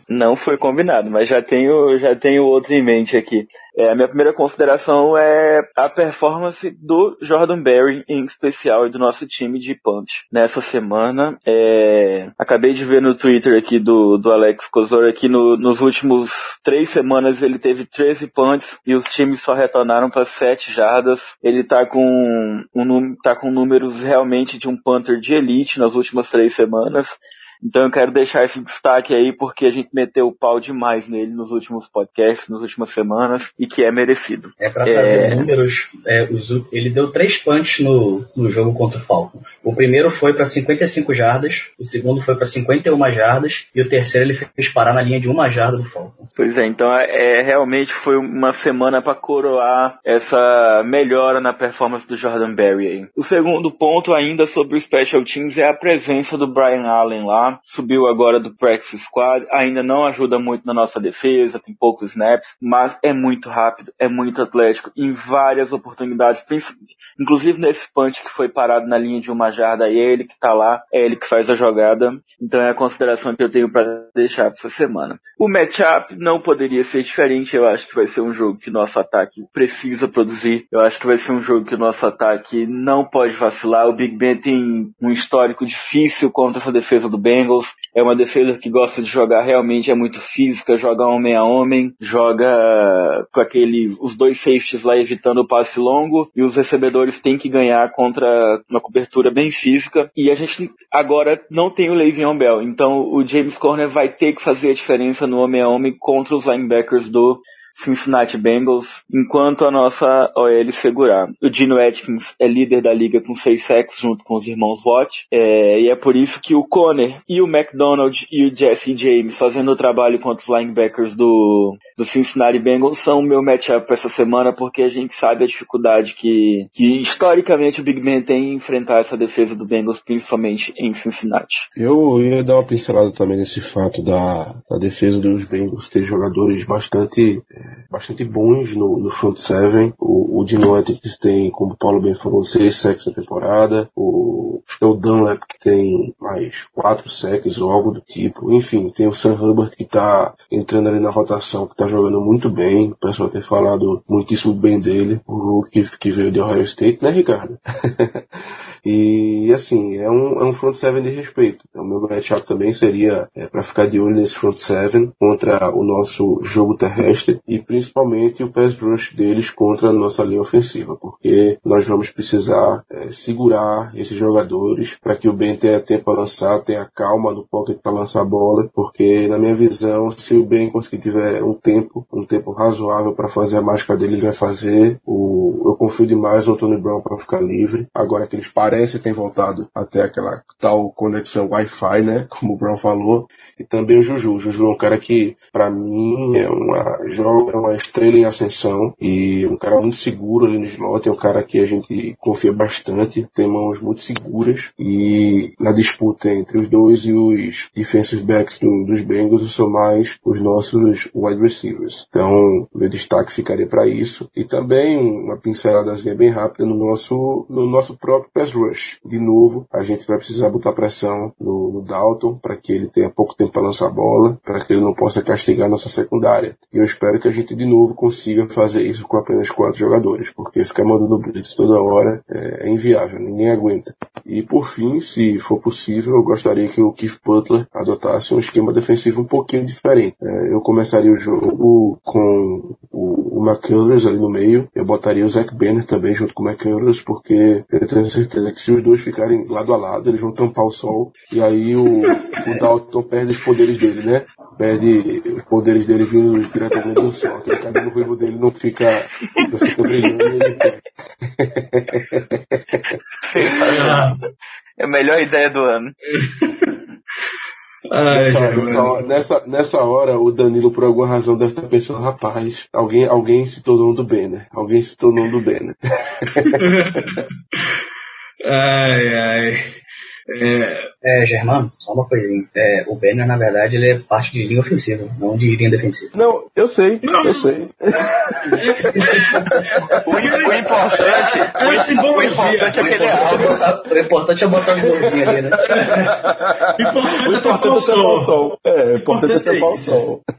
Não foi combinado, mas já tenho, já tenho outro em mente aqui. É, a minha primeira consideração é a performance do Jordan Berry, em especial, e do nosso time de punch. Nessa semana, é, acabei de ver no Twitter aqui do, do Alex Kozor que no, nos últimos três semanas ele teve 13 punts e os times só retornaram para 7 jardas. Ele tá com, um, tá com números realmente de um punter de elite nas últimas três semanas. Então eu quero deixar esse destaque aí porque a gente meteu o pau demais nele nos últimos podcasts, nas últimas semanas, e que é merecido. É para trazer é... números, é, ele deu três punts no, no jogo contra o Falcons. O primeiro foi para 55 jardas, o segundo foi para 51 jardas, e o terceiro ele fez parar na linha de uma jarda do Falcons. Pois é, então é, realmente foi uma semana para coroar essa melhora na performance do Jordan Berry aí. O segundo ponto ainda sobre o Special Teams é a presença do Brian Allen lá, subiu agora do practice squad, ainda não ajuda muito na nossa defesa, tem poucos snaps, mas é muito rápido, é muito atlético, em várias oportunidades, inclusive nesse punch que foi parado na linha de uma jarda, é ele que tá lá, é ele que faz a jogada, então é a consideração que eu tenho para deixar para essa semana. O matchup não poderia ser diferente, eu acho que vai ser um jogo que nosso ataque precisa produzir, eu acho que vai ser um jogo que o nosso ataque não pode vacilar, o Big Ben tem um histórico difícil contra essa defesa do Ben, Bengals. É uma defesa que gosta de jogar realmente, é muito física, joga homem a homem, joga com aqueles, os dois safeties lá evitando o passe longo e os recebedores têm que ganhar contra uma cobertura bem física. E a gente agora não tem o Le'Veon Bell, então o James Conner vai ter que fazer a diferença no homem a homem contra os linebackers do Cincinnati Bengals, enquanto a nossa OL segurar. O Gino Atkins é líder da liga com 6 sacks junto com os irmãos Watt, é, e é por isso que o Conner e o McDonald e o Jesse James fazendo o trabalho contra os linebackers do, do Cincinnati Bengals são o meu matchup essa semana, porque a gente sabe a dificuldade que, que historicamente o Big Ben tem em enfrentar essa defesa do Bengals, principalmente em Cincinnati. Eu ia dar uma pincelada também nesse fato da, da defesa dos Bengals ter jogadores bastante bastante bons no, no front seven. O, o Dino Atkins tem, como o Paulo bem falou, seis sacks na temporada. O, acho que é o Dunlap que tem mais quatro sacks ou algo do tipo. Enfim, tem o Sam Hubbard que tá entrando ali na rotação, que tá jogando muito bem. O pessoal tem falado muitíssimo bem dele. O que, que veio de Ohio State, né, Ricardo? E assim, é um, é um front seven de respeito. O meu matchup também seria é, para ficar de olho nesse front seven contra o nosso jogo terrestre e principalmente o pass rush deles contra a nossa linha ofensiva, porque nós vamos precisar é, segurar esses jogadores para que o Ben tenha tempo para lançar, tenha calma no pocket para lançar a bola, porque na minha visão, se o Ben conseguir tiver um tempo, um tempo razoável para fazer a mágica dele, ele vai fazer. O, eu confio demais no Tony Brown para ficar livre. Agora que eles parecem ter voltado até aquela tal conexão Wi-Fi, né? Como o Brown falou. E também o Juju. O Juju é um cara que, para mim, é uma, é uma estrela em ascensão e um cara muito seguro ali no slot. É um cara que a gente confia bastante, tem mãos muito seguras e na disputa entre os dois e os defensive backs do, dos Bengals são mais os nossos wide receivers. Então, meu destaque ficaria para isso. E também uma pinceladazinha bem rápida no nosso, no nosso próprio pass rush. De novo, a gente vai precisar botar pressão no, no Dalton para que ele tenha pouco tempo para lançar a bola, para que ele não possa castigar nossa secundária. E eu espero que a gente de novo consiga fazer isso com apenas quatro jogadores, porque ficar mandando blitz toda hora é, é inviável, ninguém aguenta. E por fim, se for possível, eu gostaria que o Keith Butler adotasse um esquema defensivo um pouquinho diferente. É, eu começaria o jogo com o, o McCullers ali no meio, eu botaria o Zach Banner também junto com o McCullers, porque eu tenho certeza que se os dois ficarem lado a lado, eles vão tampar o sol, e aí o, o Dalton perde os poderes dele, né? Perde os poderes dele vindo diretamente do sol. Aquele cabelo ruivo dele não fica, não fica brilhando e ele perde. É a melhor ideia do ano. Ai, nessa, nessa, nessa, nessa, hora, o Danilo, por alguma razão, deve estar pensando, rapaz, alguém, alguém se tornou do Banner. Alguém se tornou do Banner. ai, ai. É... é, Germano, só uma coisinha. É, o Banner, na verdade, ele é parte de linha ofensiva, não de linha defensiva. Não, eu sei, não. eu sei. o, o, importante, é o, o importante é que ele é alto. O importante é botar o gordinho ali, né? o importante é tapar o sol. É, o importante é tapar o sol.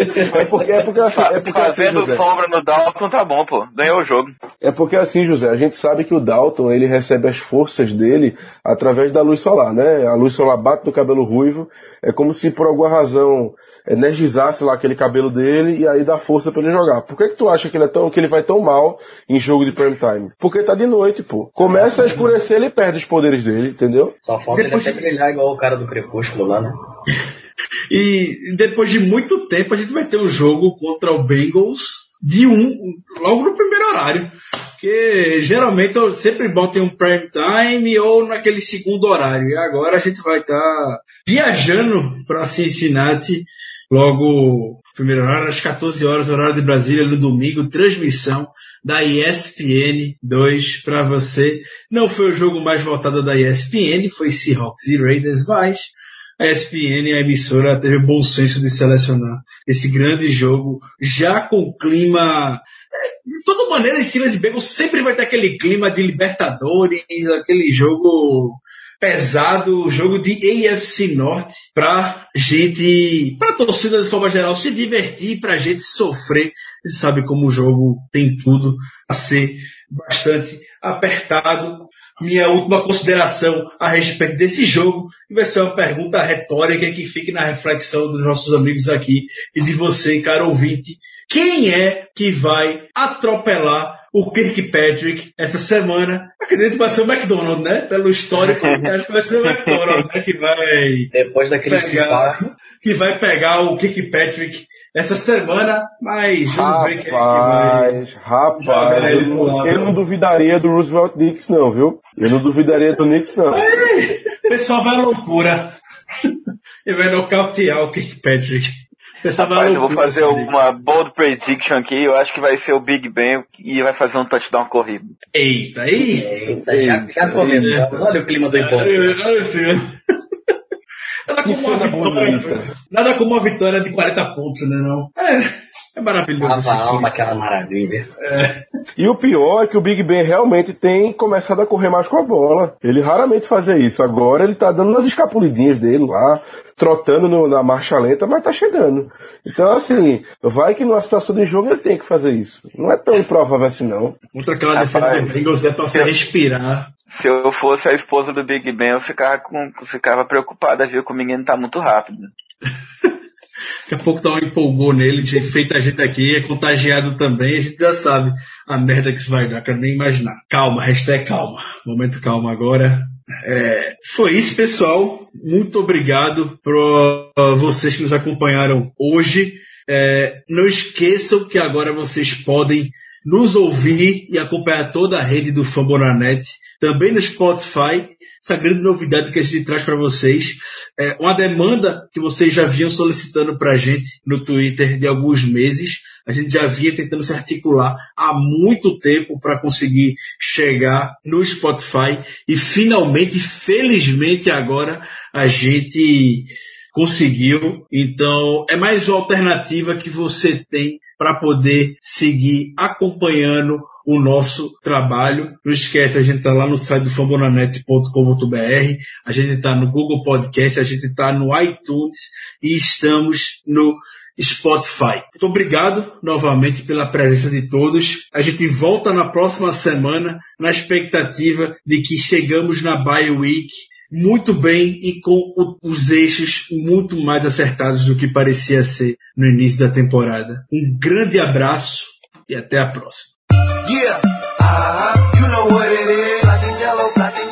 É porque, é porque, assim, é porque Fazendo assim, sombra no Dalton tá bom, pô. Ganhou o jogo. É porque assim, José, a gente sabe que o Dalton, ele recebe as forças dele através da luz solar, né? A luz solar bate no cabelo ruivo, é como se por alguma razão energizasse lá aquele cabelo dele e aí dá força para ele jogar. Por que, que tu acha que ele, é tão, que ele vai tão mal em jogo de prime time? Porque tá de noite, pô. Começa a escurecer, ele perde os poderes dele, entendeu? Só falta Depois... ele até brilhar igual o cara do Crepúsculo lá, né? E depois de muito tempo a gente vai ter um jogo contra o Bengals de um, logo no primeiro horário. Porque geralmente eu sempre boto em um prime time ou naquele segundo horário. E agora a gente vai estar tá viajando para Cincinnati logo primeiro horário, às 14 horas, horário de Brasília, no domingo, transmissão da ESPN 2 para você. Não foi o jogo mais votado da ESPN, foi Seahawks e Raiders, mas a ESPN, a emissora, teve o bom senso de selecionar esse grande jogo, já com clima de toda maneira, Steelers e Bengals sempre vai ter aquele clima de Libertadores, aquele jogo pesado, jogo de AFC Norte, pra gente, pra torcida de forma geral se divertir, pra gente sofrer. Você sabe como o jogo tem tudo a ser bastante apertado minha última consideração a respeito desse jogo vai ser uma pergunta retórica que fique na reflexão dos nossos amigos aqui e de você, caro ouvinte. Quem é que vai atropelar o Kirkpatrick essa semana? Acredito que vai ser o McDonald, né? Pelo histórico, acho que vai ser o McDonald, né? Que vai. Depois daquele pegar, que vai pegar o Kirkpatrick essa semana, mas vamos ver quem é que vai. Rapaz, eu, não, eu não duvidaria do Roosevelt Knicks, não, viu? Eu não duvidaria do Knicks, não. O pessoal vai à loucura. Ele vai nocautear o Kirkpatrick. Rapaz, eu vou fazer uma bold prediction aqui. Eu acho que vai ser o Big Ben e vai fazer um touchdown corrido. Eita, aí! Eita, já, já começamos. Olha o clima do encontro. Nada como, uma vitória, nada como uma vitória de 40 pontos, né? Não? É, é maravilhoso. A alma, aquela maravilha. É. E o pior é que o Big Ben realmente tem começado a correr mais com a bola. Ele raramente fazia isso. Agora ele tá dando umas escapulidinhas dele lá, trotando no, na marcha lenta, mas tá chegando. Então, assim, vai que numa situação de jogo ele tem que fazer isso. Não é tão improvável assim, não. Contra aquela defesa do Bengals é pra você respirar. Se eu fosse a esposa do Big Ben, eu ficava, com, ficava preocupada, viu, que o menino tá muito rápido. Daqui a pouco tá um empolgou nele, de feito a gente aqui, é contagiado também, a gente já sabe a merda que isso vai dar, quero nem imaginar. Calma, hashtag calma. Momento calma agora. É, foi isso, pessoal. Muito obrigado para vocês que nos acompanharam hoje. É, não esqueçam que agora vocês podem nos ouvir e acompanhar toda a rede do Fambonanet, também no Spotify. Essa grande novidade que a gente traz para vocês. É uma demanda que vocês já vinham solicitando para a gente no Twitter de alguns meses. A gente já vinha tentando se articular há muito tempo para conseguir chegar no Spotify e finalmente, felizmente agora, a gente conseguiu. Então, é mais uma alternativa que você tem para poder seguir acompanhando o nosso trabalho. Não esquece, a gente está lá no site do fambonanet.com.br, a gente está no Google Podcast, a gente está no iTunes e estamos no Spotify. Muito obrigado novamente pela presença de todos. A gente volta na próxima semana na expectativa de que chegamos na Bio Week muito bem e com os eixos muito mais acertados do que parecia ser no início da temporada. Um grande abraço e até a próxima. You know what it is. Black and yellow, black and